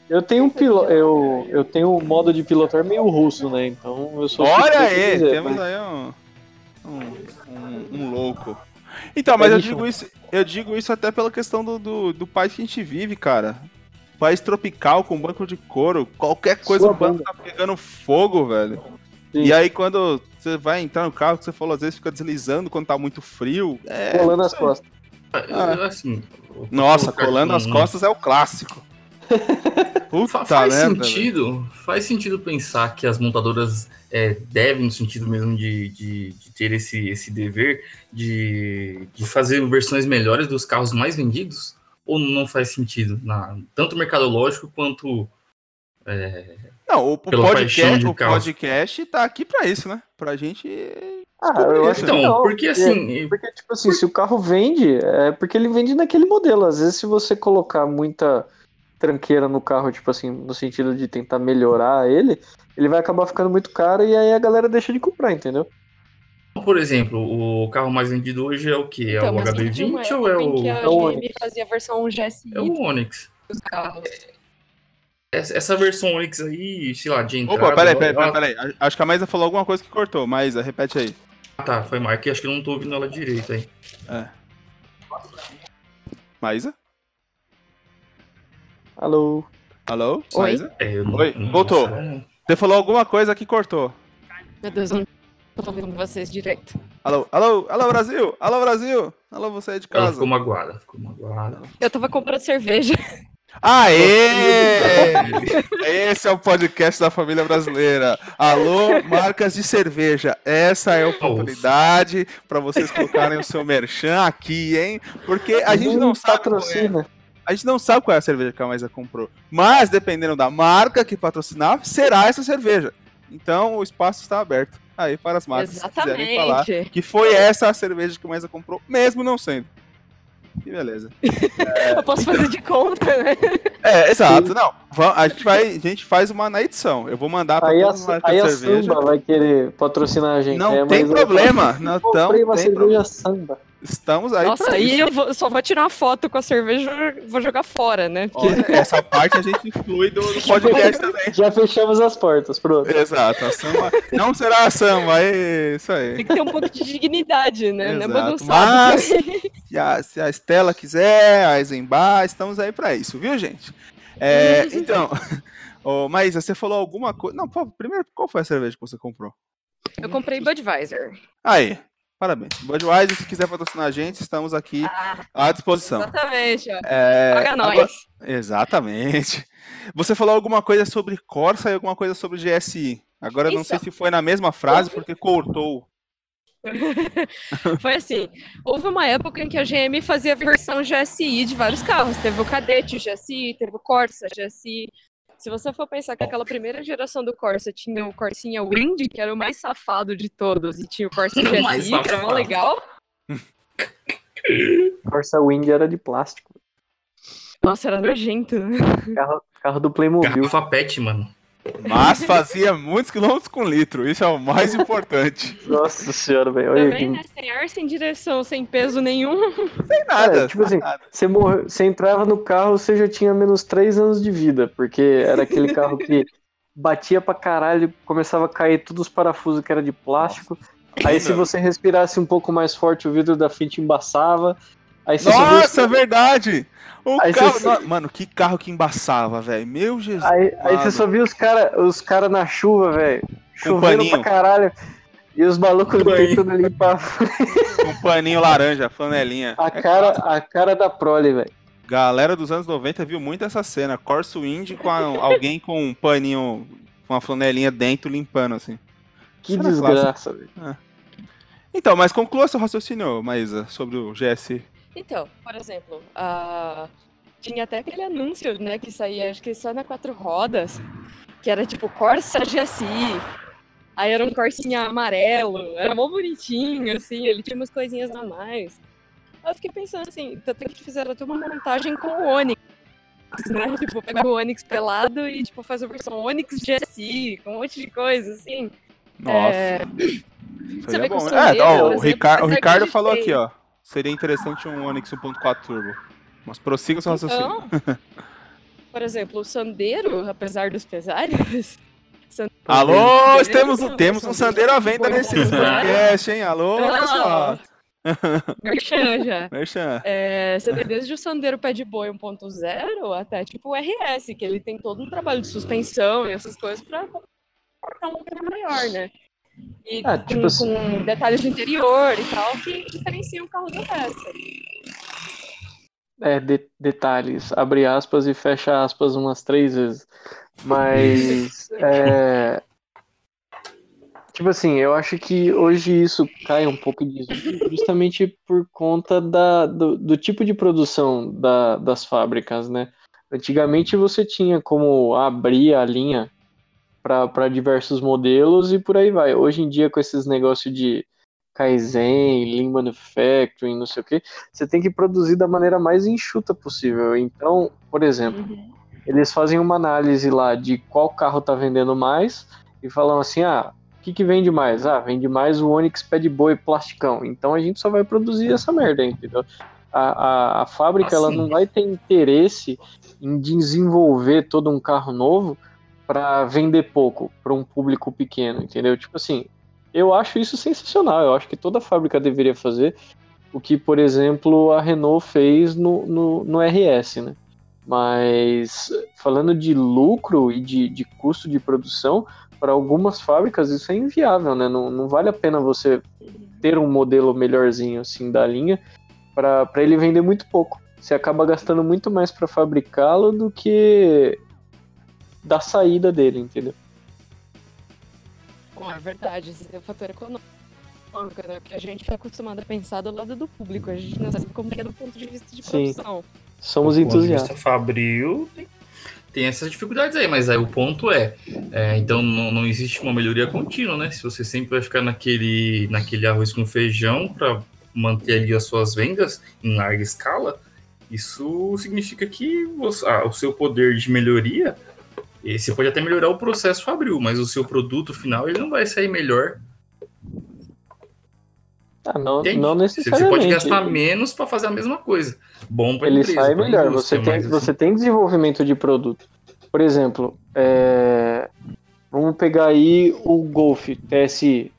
eu tenho um pilo, eu, eu tenho um modo de pilotar meio russo, né? Então eu sou Olha aí, dizer, temos mas- aí um, um, um- um louco. Então, mas É eu digo isso, eu digo isso até pela questão do, do, do país que a gente vive, cara. País tropical com banco de couro, qualquer coisa Sua o banco bunda. tá pegando fogo, velho. Sim. E aí quando você vai entrar no carro, que você falou, às vezes fica deslizando quando tá muito frio. É, colando as costas. Ah. Assim, Nossa, colando as costas é o clássico. Puta Fa- faz merda, velho. sentido, faz sentido pensar que as montadoras é, devem, no sentido mesmo de, de, de ter esse, esse dever de, de fazer versões melhores dos carros mais vendidos, ou não faz sentido, na, tanto mercadológico quanto. Não, o, podcast, o carro. podcast tá aqui pra isso, né? Pra gente. Ah, eu acho que Então, não, porque assim, Porque, tipo assim, se o carro vende, é porque ele vende naquele modelo. Às vezes, se você colocar muita tranqueira no carro, tipo assim, no sentido de tentar melhorar ele, ele vai acabar ficando muito caro e aí a galera deixa de comprar, entendeu? por exemplo, o carro mais vendido hoje é o quê? É Então, o mas tinha uma HB20 ou é em que o, a é o GM fazia a versão GSI é o Onix? dos carros. Essa, essa versão Onix aí, sei lá, de entrada... Opa, peraí, peraí, peraí, peraí. Acho que a Maísa falou alguma coisa que cortou. Maísa, repete aí. Ah, tá, foi mal. É que acho que eu não tô ouvindo ela direito aí. É. Maísa? Alô? Alô? Oi? É, não, Oi, não- voltou. nossa, Você falou alguma coisa que cortou. Meu Deus, eu não tô ouvindo vocês direito. Alô, alô, alô, Brasil! Alô, Brasil! Alô, você aí de Ela casa. ficou magoada, ficou magoada. Eu tava comprando cerveja. Aê! Esse é o podcast da família brasileira. Alô, marcas de cerveja. Essa é a oportunidade para vocês colocarem o seu merchan aqui, hein? Porque a gente não sabe. qual é- patrocina. A gente não sabe qual é a cerveja que a Maísa comprou. Mas, dependendo da marca que patrocinar, será essa cerveja. Então, o espaço está aberto aí para as marcas que quiserem falar Exatamente. que foi essa a cerveja que a Maísa comprou, mesmo não sendo. Que beleza. Eu posso fazer de conta, né? É, exato. Não, a gente, vai, a gente faz uma na edição. Eu vou mandar para Aí todas as marcas aí a cerveja. Samba vai querer patrocinar a gente. Não é, tem mas eu- problema. Não Eu comprei uma cerveja problema. Samba. Estamos aí Nossa, aí eu vou- só vou tirar uma foto com a cerveja e vou jogar fora, né? Porque Olha, essa parte a gente inclui do, do podcast também. Já fechamos as portas, pronto. Exato, a samba não será a samba, é isso aí. tem que ter um pouco de dignidade, né? Não é Exato, mas- Se a, se a Estela quiser, a Eisenbar, estamos aí pra isso, viu, gente? É, então, ô, Maísa, você falou alguma coisa. Não, primeiro, qual foi a cerveja que você comprou? Eu comprei Budweiser. Aí, parabéns. Budweiser, se quiser patrocinar a gente, estamos aqui Ah, à disposição. exatamente. ó. É, Paga agora- nós. Exatamente. Você falou alguma coisa sobre Corsa e alguma coisa sobre GSI. Agora eu não Isso. sei se foi na mesma frase, porque cortou. Foi assim, houve uma época em que a GM fazia versão GSI de vários carros. Teve o Cadete GSI, teve o Corsa GSI. Se você for pensar que aquela primeira geração do Corsa tinha o Corsinha Wind, que era o mais safado de todos, e tinha o Corsa GSI, que era mó legal. Corsa Wind era de plástico. Nossa, era nojento. né? Carro, carro do Playmobil. Garrafa pet, mano. Mas fazia muitos quilômetros com litro. Isso é o mais importante. Nossa senhora, velho. Também, né? Sem ar, sem direção, sem peso nenhum. Tem nada. É, tipo assim, nada. Você, morre, você entrava no carro, você já tinha menos 3 anos de vida, porque era aquele carro que batia pra caralho, começava a cair todos os parafusos que era de plástico. Aí se você respirasse um pouco mais forte, o vidro da frente embaçava. Aí você Nossa, subia- é verdade! O Aí carro. você- no- Mano, que carro que embaçava, velho. Meu Jesus. Aí, aí você só via os caras os cara na chuva, velho. Chovendo paninho. pra caralho. E os malucos tentando limpar um paninho laranja, flanelinha. a cara, a cara da prole, velho. Galera dos anos 90 viu muito essa cena. Corso Indy com a- alguém com um paninho, com uma flanelinha dentro limpando, assim. Que Cena desgraça, velho. Então, mas conclua seu raciocínio, Maísa, sobre o GS. Então, por exemplo, ah, tinha até aquele anúncio, né, que saía, acho que só na quatro rodas, que era tipo Corsa GSI. Aí era um Corsinha amarelo, era mó bonitinho, assim, ele tinha umas coisinhas a mais. Aí Eu fiquei pensando assim, até que fizeram até uma montagem com o Onix, né? Tipo, pegar o Onix pelado e tipo, fazer a versão Onix GSI, com um monte de coisa, assim. Nossa, É, você seria bom. Sandero, É, ó, por o, Ricar- o Ricardo a falou aqui, ó. Seria interessante um Onix 1.4 Turbo. Mas prossiga o seu raciocínio. Então, por exemplo, o Sandeiro, apesar dos pesares. San- Alô, temos, não, temos um Sandeiro à venda nesse podcast, hein? Alô, pessoal. Merchan já. Merchan. É, você tem desde o Sandeiro Pé de Boi 1.0 até tipo o RS, que ele tem todo um trabalho de suspensão e essas coisas pra portar um pouco maior, né? E Ah, tipo com, assim- com detalhes de interior e tal que diferenciam o carro do resto. É, de- detalhes, abre aspas e fecha aspas umas três vezes. Mas, é, tipo assim, eu acho que hoje isso cai um pouco disso, justamente por conta da, do, do tipo de produção da, das fábricas, né? Antigamente você tinha como abrir a linha para diversos modelos e por aí vai. Hoje em dia, com esses negócios de Kaizen, Lean Manufacturing, não sei o que, você tem que produzir da maneira mais enxuta possível. Então, por exemplo, eles fazem uma análise lá de qual carro tá vendendo mais e falam assim: ah, o que, que vende mais? Ah, vende mais o Onix Pé de Boi plasticão. Então a gente só vai produzir essa merda, entendeu? A, a, a fábrica ela Assim. não vai ter interesse em desenvolver todo um carro novo para vender pouco para um público pequeno, entendeu? Tipo assim, eu acho isso sensacional. Eu acho que toda fábrica deveria fazer o que, por exemplo, a Renault fez no, no, no RS, né? Mas falando de lucro e de, de custo de produção, para algumas fábricas isso é inviável, né? Não, não vale a pena você ter um modelo melhorzinho assim da linha para ele vender muito pouco. Você acaba gastando muito mais para fabricá-lo do que da saída dele, entendeu? Bom, é verdade, esse é o fator econômico. Né? Porque a gente é acostumado a pensar do lado do público, a gente não sabe como que é do ponto de vista de Sim. produção. Somos ponto de entusiastas. fabril, tem, tem essas dificuldades aí, mas aí o ponto é, é, então não, não existe uma melhoria contínua, né? Se você sempre vai ficar naquele, naquele arroz com feijão para manter ali as suas vendas em larga escala, isso significa que você- ah, o seu poder de melhoria, e você pode até melhorar o processo fabril, mas o seu produto final ele não vai sair melhor. Ah, não, Entende? não Você, você necessariamente. pode gastar menos para fazer a mesma coisa. Bom para ele empresa, sai melhor. Você tem, assim, você tem desenvolvimento de produto. Por exemplo, é, vamos pegar aí o Golf TSI.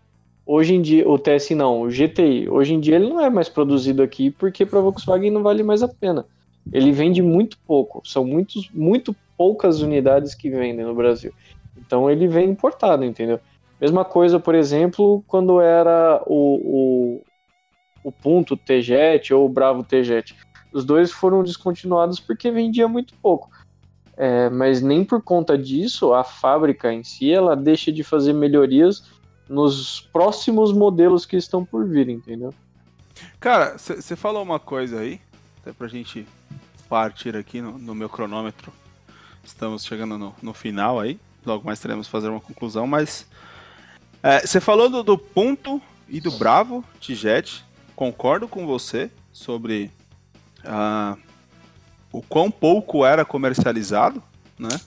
Hoje em dia, o TSI não, o GTI. Hoje em dia ele não é mais produzido aqui porque para a Volkswagen não vale mais a pena. Ele vende muito pouco. São muitos, muito poucas unidades que vendem no Brasil. Então ele vem importado, entendeu? Mesma coisa, por exemplo, quando era o, o, o Punto T-Jet ou o Bravo T-Jet. Os dois foram descontinuados porque vendia muito pouco. É, mas nem por conta disso, a fábrica em si, ela deixa de fazer melhorias nos próximos modelos que estão por vir, entendeu? Cara, você falou uma coisa aí, até pra gente partir aqui no, no meu cronômetro. Estamos chegando no, no final aí. Logo mais teremos fazer uma conclusão, mas. Você falou do, do ponto e do Bravo Tijet. Concordo com você sobre ah, o quão pouco era comercializado, né?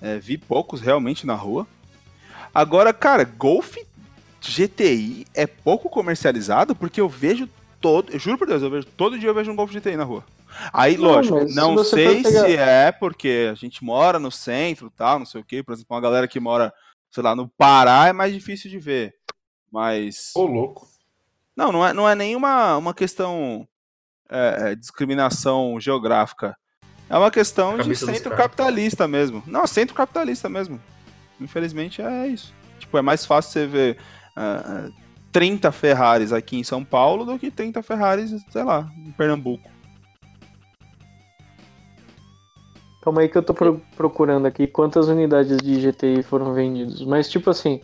É, vi poucos realmente na rua. Agora, cara, Golf GTI é pouco comercializado porque eu vejo todo, eu juro por Deus, eu vejo todo dia eu vejo um Golf GTI na rua. Aí, Não, lógico, se não você sei pegar- se é porque a gente mora no centro, tal, não sei o quê. Por exemplo, uma galera que mora, sei lá, no Pará é mais difícil de ver. Mas Ô, louco. não, não é, não é nenhuma uma questão é, é, discriminação geográfica. É uma questão de centro capitalista mesmo. Não, centro capitalista mesmo. Infelizmente é isso. Tipo, é mais fácil você ver ah, 30 Ferraris aqui em São Paulo do que 30 Ferraris, sei lá, em Pernambuco. Calma aí que eu tô pro- procurando aqui quantas unidades de GTI foram vendidas. Mas, tipo assim,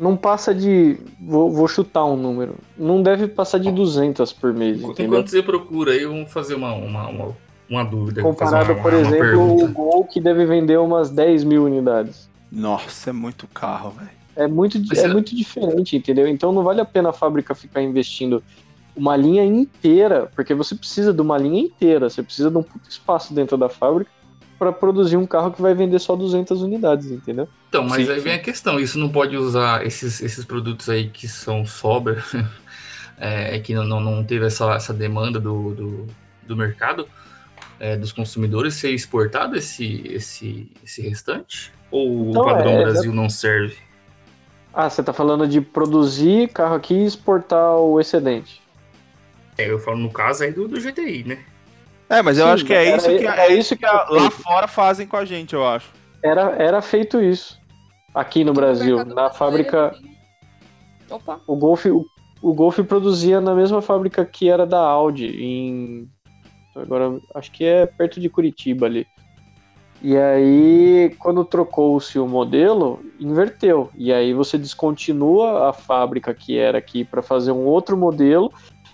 não passa de. Vou, vou chutar um número. Não deve passar de 200 por mês, entendeu? Enquanto você procura aí, vamos fazer uma, uma, uma, uma dúvida. Comparado, uma- por exemplo, o Gol que deve vender umas 10 mil unidades. Nossa, é muito carro, velho. É muito, Mas é será- muito diferente, entendeu? Então não vale a pena a fábrica ficar investindo uma linha inteira, porque você precisa de uma linha inteira, você precisa de um puto espaço dentro da fábrica para produzir um carro que vai vender só 200 unidades, entendeu? Então, mas Sim, aí vem a questão, isso não pode usar esses, esses produtos aí que são sobra, é, que não, não, não teve essa, essa demanda do, do, do mercado, é, dos consumidores, ser exportado esse, esse, esse restante? Ou Então, o padrão é, Brasil não serve? Ah, você tá falando de produzir carro aqui e exportar o excedente. É, eu falo no caso aí do, do GTI, né? É, mas eu Sim, acho que é era- isso que, é isso que lá penso. fora fazem com a gente, eu acho. Era, era feito isso aqui no Brasil, na fábrica. Opa, O Golf, o, o Golf produzia na mesma fábrica que era da Audi, em. Agora, acho que é perto de Curitiba ali. E aí, quando trocou-se o modelo, inverteu. E aí você descontinua a fábrica que era aqui para fazer um outro modelo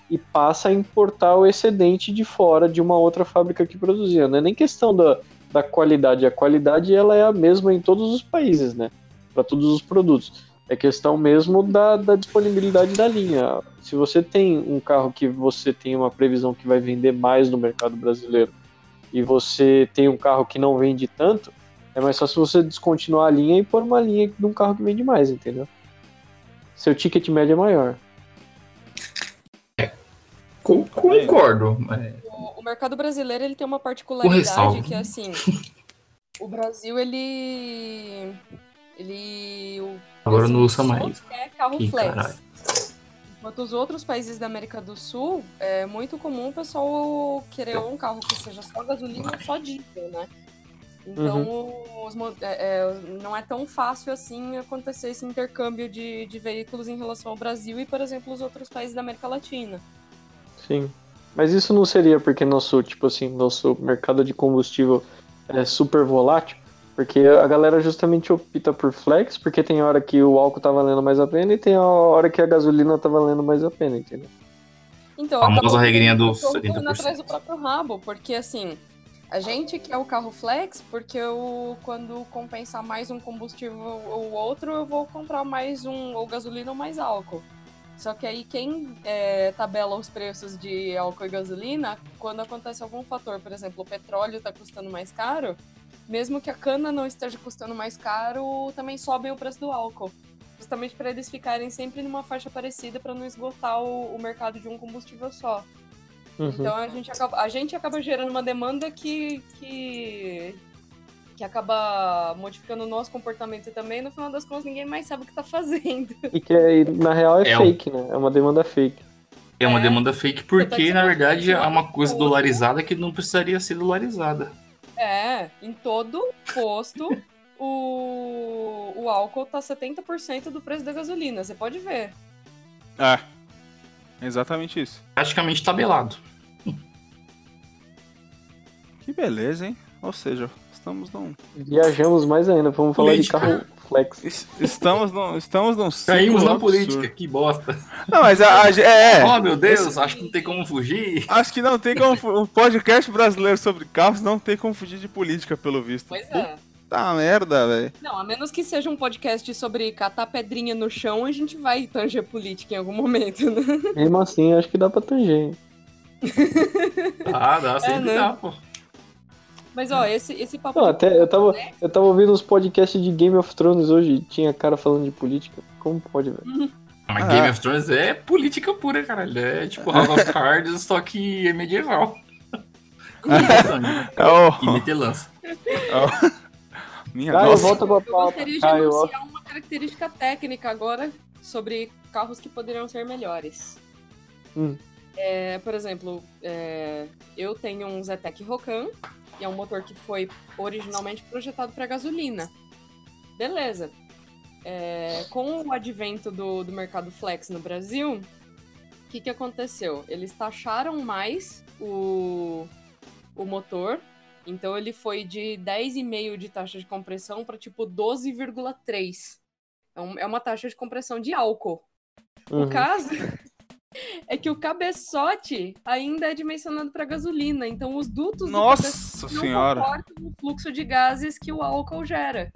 e passa a importar o excedente de fora de uma outra fábrica que produzia. Não é nem questão da, da qualidade. A qualidade ela é a mesma em todos os países, né? Para todos os produtos. É questão mesmo da, da disponibilidade da linha. Se você tem um carro que você tem uma previsão que vai vender mais no mercado brasileiro e você tem um carro que não vende tanto, é mais fácil você descontinuar a linha e pôr uma linha de um carro que vende mais, entendeu? Seu ticket médio é maior. Co- concordo. é, o, o mercado brasileiro ele tem uma particularidade que é assim, o Brasil ele ele o Agora não Brasil usa mais. quer carro Que flex. caralho. Enquanto os outros países da América do Sul, é muito comum o pessoal querer um carro que seja só gasolina ou só diesel, né? Então, os mo- é, é, não é tão fácil assim acontecer esse intercâmbio de, de veículos em relação ao Brasil e, por exemplo, os outros países da América Latina. Sim. Mas isso não seria porque nosso, tipo assim, nosso mercado de combustível é super volátil? Porque a galera justamente opta por flex, porque tem hora que o álcool tá valendo mais a pena e tem a hora que a gasolina tá valendo mais a pena, entendeu? Então, A famosa regrinha correndo 70%. atrás do próprio rabo, porque assim, a gente quer o carro flex, porque eu, quando compensar mais um combustível ou outro, eu vou comprar mais um, ou gasolina ou mais álcool. Só que aí quem é, tabela os preços de álcool e gasolina, quando acontece algum fator, por exemplo, o petróleo está custando mais caro, mesmo que a cana não esteja custando mais caro, também sobe o preço do álcool. Justamente para eles ficarem sempre numa faixa parecida para não esgotar o, o mercado de um combustível só. Uhum. Então a gente acaba, a gente acaba gerando uma demanda que, que, que acaba modificando o nosso comportamento também. No final das contas, ninguém mais sabe o que tá fazendo. E que é- na real é, É um- fake, né? É uma demanda fake. É uma É. demanda fake porque, Então, na verdade, é uma coisa outra. dolarizada que não precisaria ser dolarizada. É, em todo posto, o, o álcool tá 70% do preço da gasolina. Você pode ver. É. Exatamente isso. Praticamente tabelado. Que beleza, hein? Ou seja, estamos num. Viajamos mais ainda, vamos falar Política. de carro flex. es- Estamos num. Estamos num Caímos na política, que bosta. Não, mas a, a- é. Oh, meu Deus, esse- acho que não tem como fugir. Acho que não tem como. O podcast brasileiro sobre carros não tem como fugir de política, pelo visto. Pois é. Puta merda, velho. Não, a menos que seja um podcast sobre catar pedrinha no chão, a gente vai tanger política em algum momento, né? Mesmo assim, acho que dá pra tanger. Ah, dá, sempre né? dá, pô. Mas ó, esse, esse papo. Não, até eu tava, né? eu tava ouvindo uns podcasts de Game of Thrones hoje e tinha cara falando de política. Como pode, velho? Mas Ah. Game of Thrones é política pura, caralho. É tipo House of Cards, só que é medieval. Com muita sangue É o. e meter lança. Minha Caio, nossa. volta pra Eu pauta. gostaria de Caio, ó. anunciar uma característica técnica agora sobre carros que poderiam ser melhores. Hum. É, por exemplo, é, eu tenho um Zetec Rocan, e é um motor que foi originalmente projetado para gasolina. Beleza. É, com o advento do, do mercado flex no Brasil, o que, que aconteceu? Eles taxaram mais o, o motor, então ele foi de 10,5 de taxa de compressão para tipo 12,3. É, um- é uma taxa de compressão de álcool. Uhum. O caso é que o cabeçote ainda é dimensionado para gasolina, então os dutos do Nossa não senhora. comportam o fluxo de gases que o álcool gera.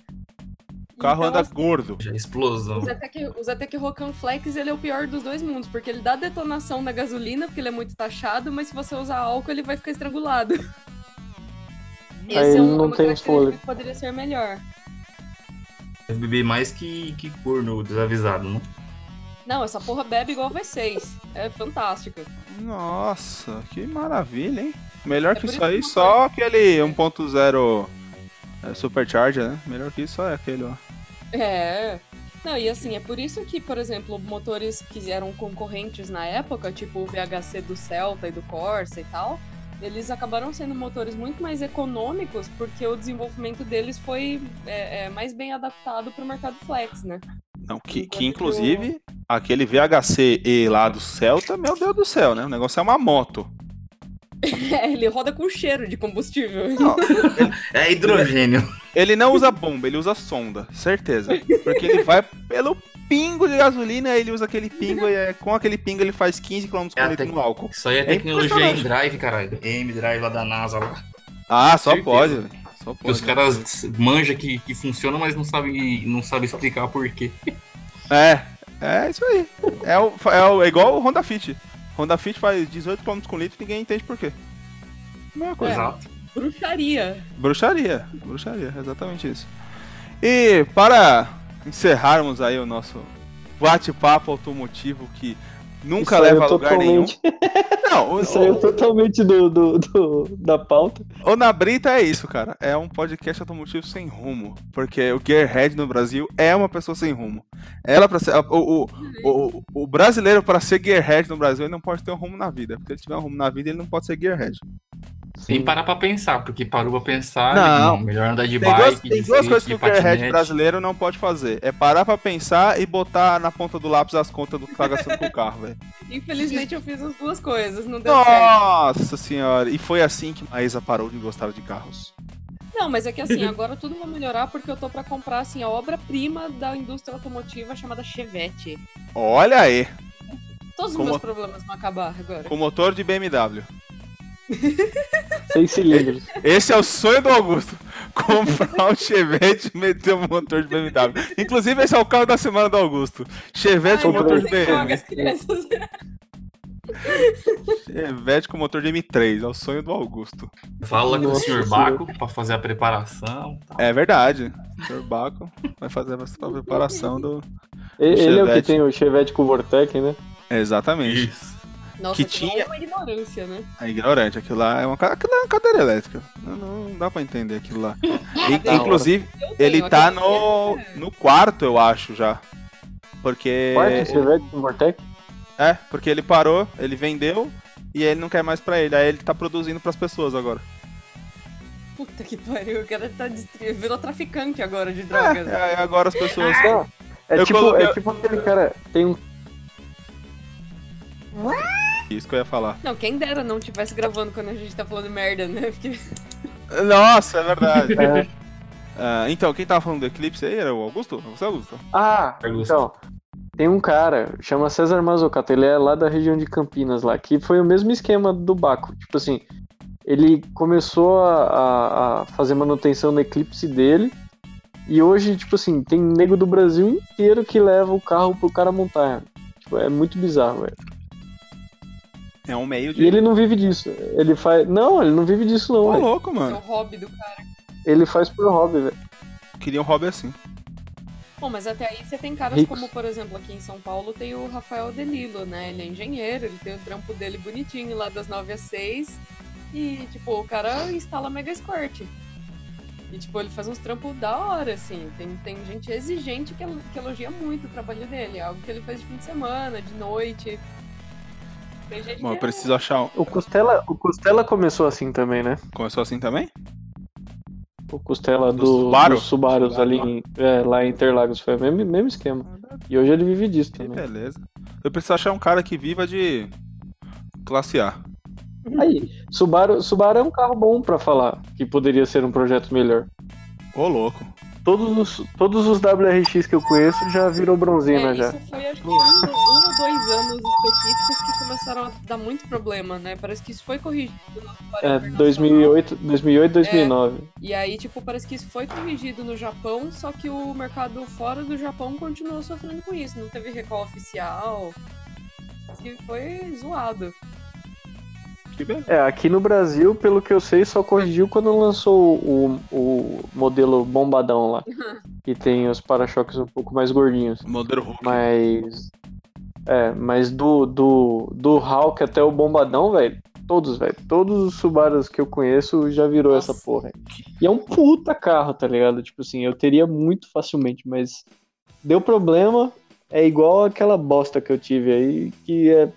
O carro Então, anda gordo. Já é explosão. o Zetec, Rocan Flex ele é o pior dos dois mundos, porque ele dá detonação na gasolina, porque ele é muito taxado, mas se você usar álcool, ele vai ficar estrangulado. Aí ele não uma tem característica que poderia ser melhor. Deve beber mais que, que corno desavisado, não? Não, essa porra bebe igual V6. É fantástico. Nossa, que maravilha, hein? Melhor É que isso aí, que só aquele 1.0 é, Supercharger, né? Melhor que isso só é aquele, ó. É. Não, e assim, é por isso que, por exemplo, motores que eram concorrentes na época, tipo o VHC do Celta e do Corsa e tal, eles acabaram sendo motores muito mais econômicos porque o desenvolvimento deles foi é, é, mais bem adaptado para o mercado flex, né? Não, que, Enquanto que inclusive aquele VHC E lá do Celta, meu Deus do céu, né? O negócio é uma moto. É, ele roda com cheiro de combustível. Não, É hidrogênio. ele não usa bomba, ele usa sonda, certeza. Porque ele vai pelo pingo de gasolina, ele usa aquele pingo e é, com aquele pingo ele faz 15 km por É, litro tem- no álcool. Isso aí é É tecnologia impressionante. M-Drive, caralho. M-Drive lá da NASA lá. Ah, só Certeza. pode. Só pode. os caras manjam que, que funciona, mas não sabem não sabe explicar por quê. É, é isso aí. É, o, é, o, é igual o Honda Fit. Honda Fit faz 18 km com litro e ninguém entende por quê. Mesma coisa. É. Exato. Bruxaria. Bruxaria, bruxaria, exatamente isso. E para encerrarmos aí o nosso bate-papo automotivo que nunca leva a lugar nenhum. totalmente- Não, o, Saiu o, totalmente do, do, do- da pauta. o Na Brita é isso, cara. É um podcast automotivo sem rumo. Porque o Gearhead no Brasil é uma pessoa sem rumo. Ela para. O, o, o, brasileiro, para ser Gearhead no Brasil, ele não pode ter um rumo na vida. Porque se ele tiver um rumo na vida, ele não pode ser Gearhead. Sem parar pra pensar, porque parou pra pensar, Não. melhor andar de Tem bike, duas, de tem duas skate, coisas que o patinete. brasileiro não pode fazer. É parar pra pensar e botar na ponta do lápis as contas do que tá gastando com o carro, velho. Infelizmente eu fiz as duas coisas, não deu certo. Nossa senhora. E foi assim que Maísa parou de gostar de carros. Não, mas é que assim, agora tudo vai melhorar porque eu tô pra comprar assim a obra-prima da indústria automotiva chamada Chevette. Olha aí. Todos os Como- meus problemas vão acabar agora. Com motor de BMW. Seis cilindros. Esse é o sonho do Augusto. Comprar um Chevette e meter um motor de BMW. Inclusive, esse é o carro da semana do Augusto. Chevette com Ai, motor de BMW. Chevette com motor de M3. É o sonho do Augusto. Fala com o senhor. Baco pra fazer a preparação. Tá. É verdade. O Sr. Baco vai fazer a preparação do. E- Ele é o que tem o Chevette com o Vortec, né? Exatamente. Isso. Nossa, Que aquilo tinha- é uma ignorância, né? É ignorante. Aquilo lá é uma, aquilo é uma cadeira elétrica. Não, não dá pra entender aquilo lá. E- inclusive, ele tá no, é- no quarto, eu acho, já. Porque. Quarto Chevette com Vortec? É, porque ele parou, ele vendeu e ele não quer mais pra ele. Aí ele tá produzindo pras pessoas agora. Puta que pariu, o cara tá distri... virou traficante agora de drogas. É, aí agora as pessoas. Não. É tipo, coloquei- é tipo aquele cara. Tem um. Isso que eu ia falar. Não, quem dera não tivesse gravando quando a gente tá falando merda, né? Porque... Nossa, é verdade. é, Ah, então, quem tava falando do eclipse aí era o Augusto? Você, Augusto? Ah, Augusto. então. Tem um cara, chama César Mazocato, ele é lá da região de Campinas, lá, que foi o mesmo esquema do Baco. Tipo assim, ele começou a, a- a fazer manutenção no Eclipse dele, e hoje, tipo assim, tem nego do Brasil inteiro que leva o carro pro cara montar. Tipo, é muito bizarro, velho. É um meio E de. ele não vive disso. Ele faz. Não, ele não vive disso, não, velho. louco, É o mano. hobby do cara. Ele faz por hobby, velho. Queria um hobby assim. Bom, mas até aí você tem caras Ricos. como, por exemplo, aqui em São Paulo tem o Rafael Delilo, né? Ele é engenheiro, ele tem o trampo dele bonitinho lá das 9 às 6. E, tipo, o cara instala Mega Squirt. E, tipo, ele faz uns trampos da hora, assim. Tem, tem gente exigente que, que elogia muito o trabalho dele. É algo que ele faz de fim de semana, de noite. Bom, eu que preciso achar. um- O Costela, o Costela começou assim também, né? Começou assim também? O Costela Do do, Subaru? dos Subarus ali em, é, lá em Interlagos. Foi o mesmo, mesmo esquema. E hoje ele vive disso Que também. beleza. Eu preciso achar um cara que viva de classe A. Aí, Subaru, Subaru é um carro bom pra falar que poderia ser um projeto melhor. Ô, louco. Todos os, todos os WRX que eu conheço já virou bronzina É, já. isso foi acho que um, um ou dois anos específicos que começaram a dar muito problema, né? Parece que isso foi corrigido É, internacional. 2008, 2008 2009. E aí, tipo, parece que isso foi corrigido no Japão, só que o mercado fora do Japão continuou sofrendo com isso. Não teve recall oficial. Que foi zoado. Que beleza. É, aqui no Brasil, pelo que eu sei, só corrigiu quando lançou o, o modelo bombadão lá. que tem os para-choques um pouco mais gordinhos. Modelo Hulk. Mas. É, mas do, do, do Hulk até o Bombadão, velho. Todos, velho. Todos os Subarus que eu conheço já virou Nossa. essa porra. E é um puta carro, tá ligado? Tipo assim, eu teria muito facilmente, mas deu problema. É igual aquela bosta que eu tive aí, que é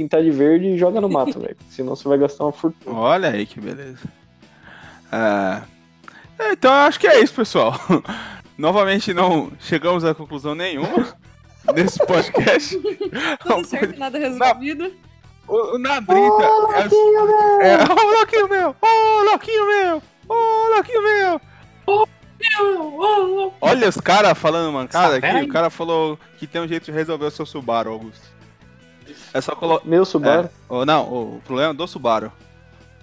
pintar de verde e joga no mato, velho. Senão você vai gastar uma fortuna. Olha aí que beleza. Ah, é, então acho que é isso, pessoal. Novamente não chegamos a conclusão nenhuma nesse podcast. Tudo certo, nada resolvido. O, o na brita. é, é, ô, Loquinho meu! Ô, Loquinho meu! Ô, Loquinho meu! Olha os caras falando mancada Essa aqui. aí. O cara falou que tem um jeito de resolver o seu Subaru, Augusto. É só colocar. Meu Subaru. Oh, não, o problema é do Subaru.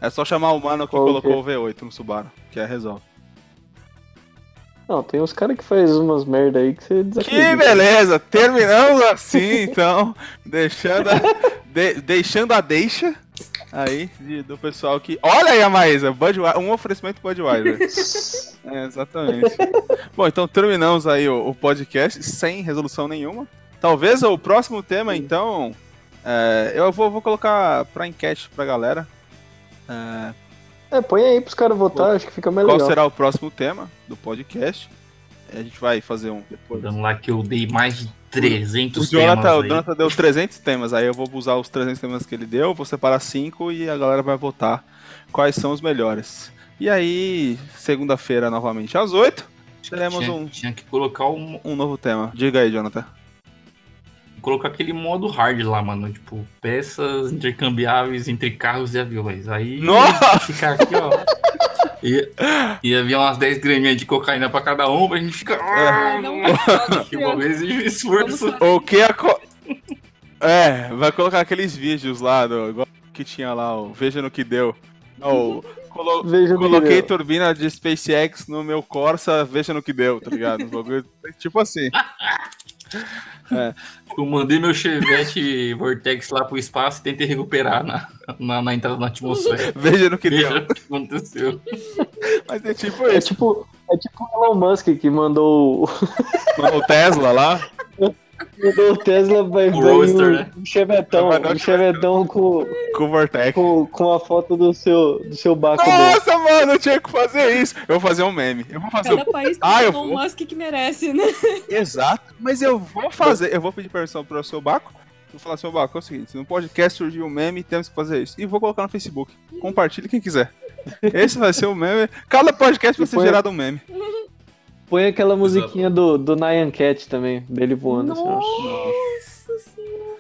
É só chamar o mano que Qual colocou que o V8 no Subaru, que é resolve. Não, tem uns caras que faz umas merda aí que você Que desacredita. beleza! Terminamos assim, então, deixando a, de- deixando a deixa aí de- do pessoal que. Olha aí a Maísa, Budweiser, um oferecimento Budweiser. É, exatamente. Bom, então terminamos aí o, o podcast sem resolução nenhuma. Talvez o próximo tema, então, é, eu vou, vou colocar pra enquete pra galera. É, É, põe aí pros caras votar, acho que fica mais qual será o próximo tema do podcast? A gente vai fazer um depois. Dando lá que eu dei mais de 300 O Jonathan, temas o aí. Jonathan deu 300 temas, aí eu vou usar os 300 temas que ele deu, vou separar 5 e a galera vai votar quais são os melhores. E aí, segunda-feira, novamente às 8, teremos tinha, um, tinha que colocar um, um novo tema. Diga aí, Jonathan. Colocar aquele modo hard lá, mano. Tipo, peças intercambiáveis entre carros e aviões. Aí Nossa! ficar aqui, ó. Ia, ia vir umas 10 graminhas de cocaína pra cada um, pra gente ficar. É. Ai, não que bom, exige esforço. O que, aco- É, vai colocar aqueles vídeos lá do, igual que tinha lá, o Veja no que deu. Não, colo- Veja no que coloquei deu. turbina de SpaceX no meu Corsa, veja no que deu, tá ligado? Tipo assim. Eu mandei meu Chevette Vortex lá pro espaço e tentei recuperar na, na, na entrada na atmosfera. Veja no que Veja deu. o que aconteceu. Mas é tipo É isso. tipo, é tipo o Elon Musk que mandou, o- O Tesla lá. mandou o Tesla vai, O vai Roadster, um, né? um chevetão, um chevetão com, Com o Vortex. com, com a foto do seu, do seu baco dele. Nossa, mano, eu tinha que fazer isso. Eu vou fazer um meme. Eu vou fazer um... Cada país Ah, tem eu vou. Musk que merece, né? Exato. Mas eu vou fazer. Eu vou pedir permissão pro seu Baco. Vou falar, seu Baco, é o seguinte: se no podcast surgiu um meme, temos que fazer isso. E vou colocar no Facebook. Compartilhe quem quiser. Esse vai ser o meme. Cada podcast vai ser põe- gerado um meme. Põe aquela musiquinha do, do Nyan Cat também, dele voando. assim. Nossa senhora.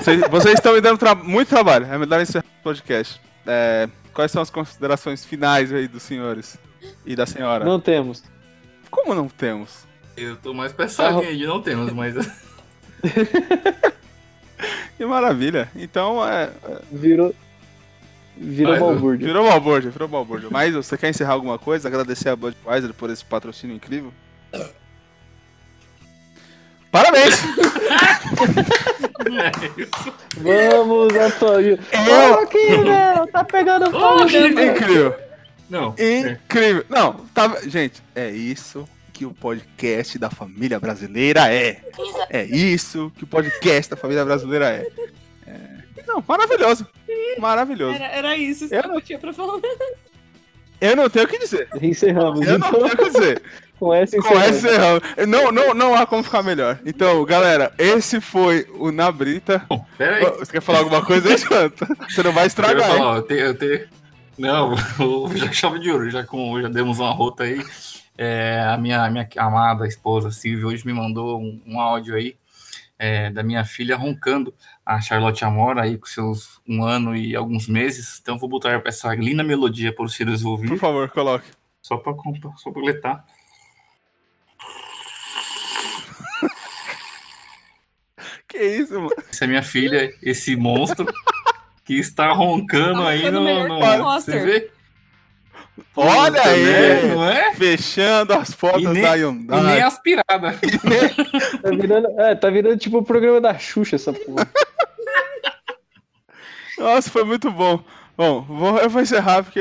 Vocês, vocês estão me dando tra- muito trabalho. É melhor encerrar o podcast. É, quais são as considerações finais aí dos senhores e da senhora? Não temos. Como não temos? Eu tô mais pensando Tá. que não temos, mas. Que maravilha. Então, é, Virou. Virou Mas, balbúrdia. virou balbúrdia, virou balbúrdia. Mas você quer encerrar alguma coisa? Agradecer a Budweiser por esse patrocínio incrível? Parabéns! Vamos, Antônio. Eu- Ô, aqui, meu, tá pegando fogo dentro. Incrível! Não. é. Incrível! Não, tá. Gente, é isso que o podcast da família brasileira é. É isso que o podcast da família brasileira é. É. Não, maravilhoso. Maravilhoso. Era, era isso Eu que eu tinha pra falar. Eu não tenho o que dizer. Encerramos. Eu não Então, tenho o que dizer. com essa Com essa encerramos. Não, não, não há como ficar melhor. Então, galera, esse foi o Na Brita. Bom, pera aí. Você quer falar alguma coisa? Você não vai Eu estragar, falar, hein? ó, eu tenho, eu tenho- Não, já chave de ouro, já, com, já demos uma rota aí. É, a minha, minha amada esposa Silvia hoje me mandou um, um áudio aí é, da minha filha roncando, a Charlotte Amora, aí com seus um ano e alguns meses. Então vou botar essa linda melodia para os filhos Por ouvir, favor, coloque. só para só pra letar. Que isso, mano? Essa é minha filha, esse monstro que está roncando aí Roncando no. no você vê? Olha Puta, aí! né? Não é? Fechando as portas E nem- da E Hyundai. nem aspirada. Tá virando, é, tá virando tipo o programa da Xuxa, essa porra. Nossa, foi muito bom. Bom, vou, eu vou encerrar porque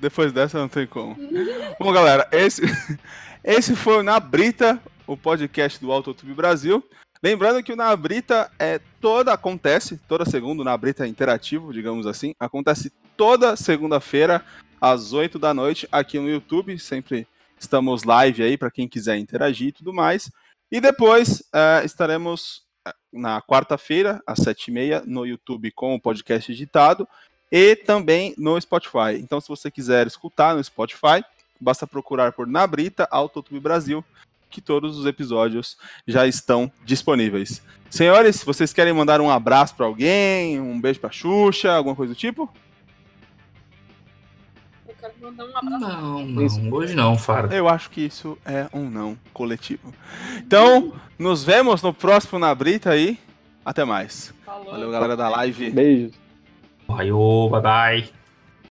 depois dessa não tem como. Bom, galera, esse, esse foi o Na Brita, o podcast do AutoTube Brasil. Lembrando que o Na Brita é toda, acontece, toda segunda, o Na Brita é interativo, digamos assim, acontece toda segunda-feira, às 8 da noite, aqui no YouTube. Sempre estamos live aí para quem quiser interagir e tudo mais. E depois eh, estaremos na quarta-feira, às 7h30, no YouTube com o podcast editado e também no Spotify. Então, se você quiser escutar no Spotify, basta procurar por Na Brita Autotube Brasil, que todos os episódios já estão disponíveis. Senhores, vocês querem mandar um abraço para alguém, um beijo para Xuxa, alguma coisa do tipo? Eu quero mandar um abraço. Não, não, hoje não, Fara. Eu acho que isso é um não coletivo. Então, nos vemos no próximo Na Brita aí. Até mais. Falou. Valeu, galera da live. Beijo. Valeu, bye bye.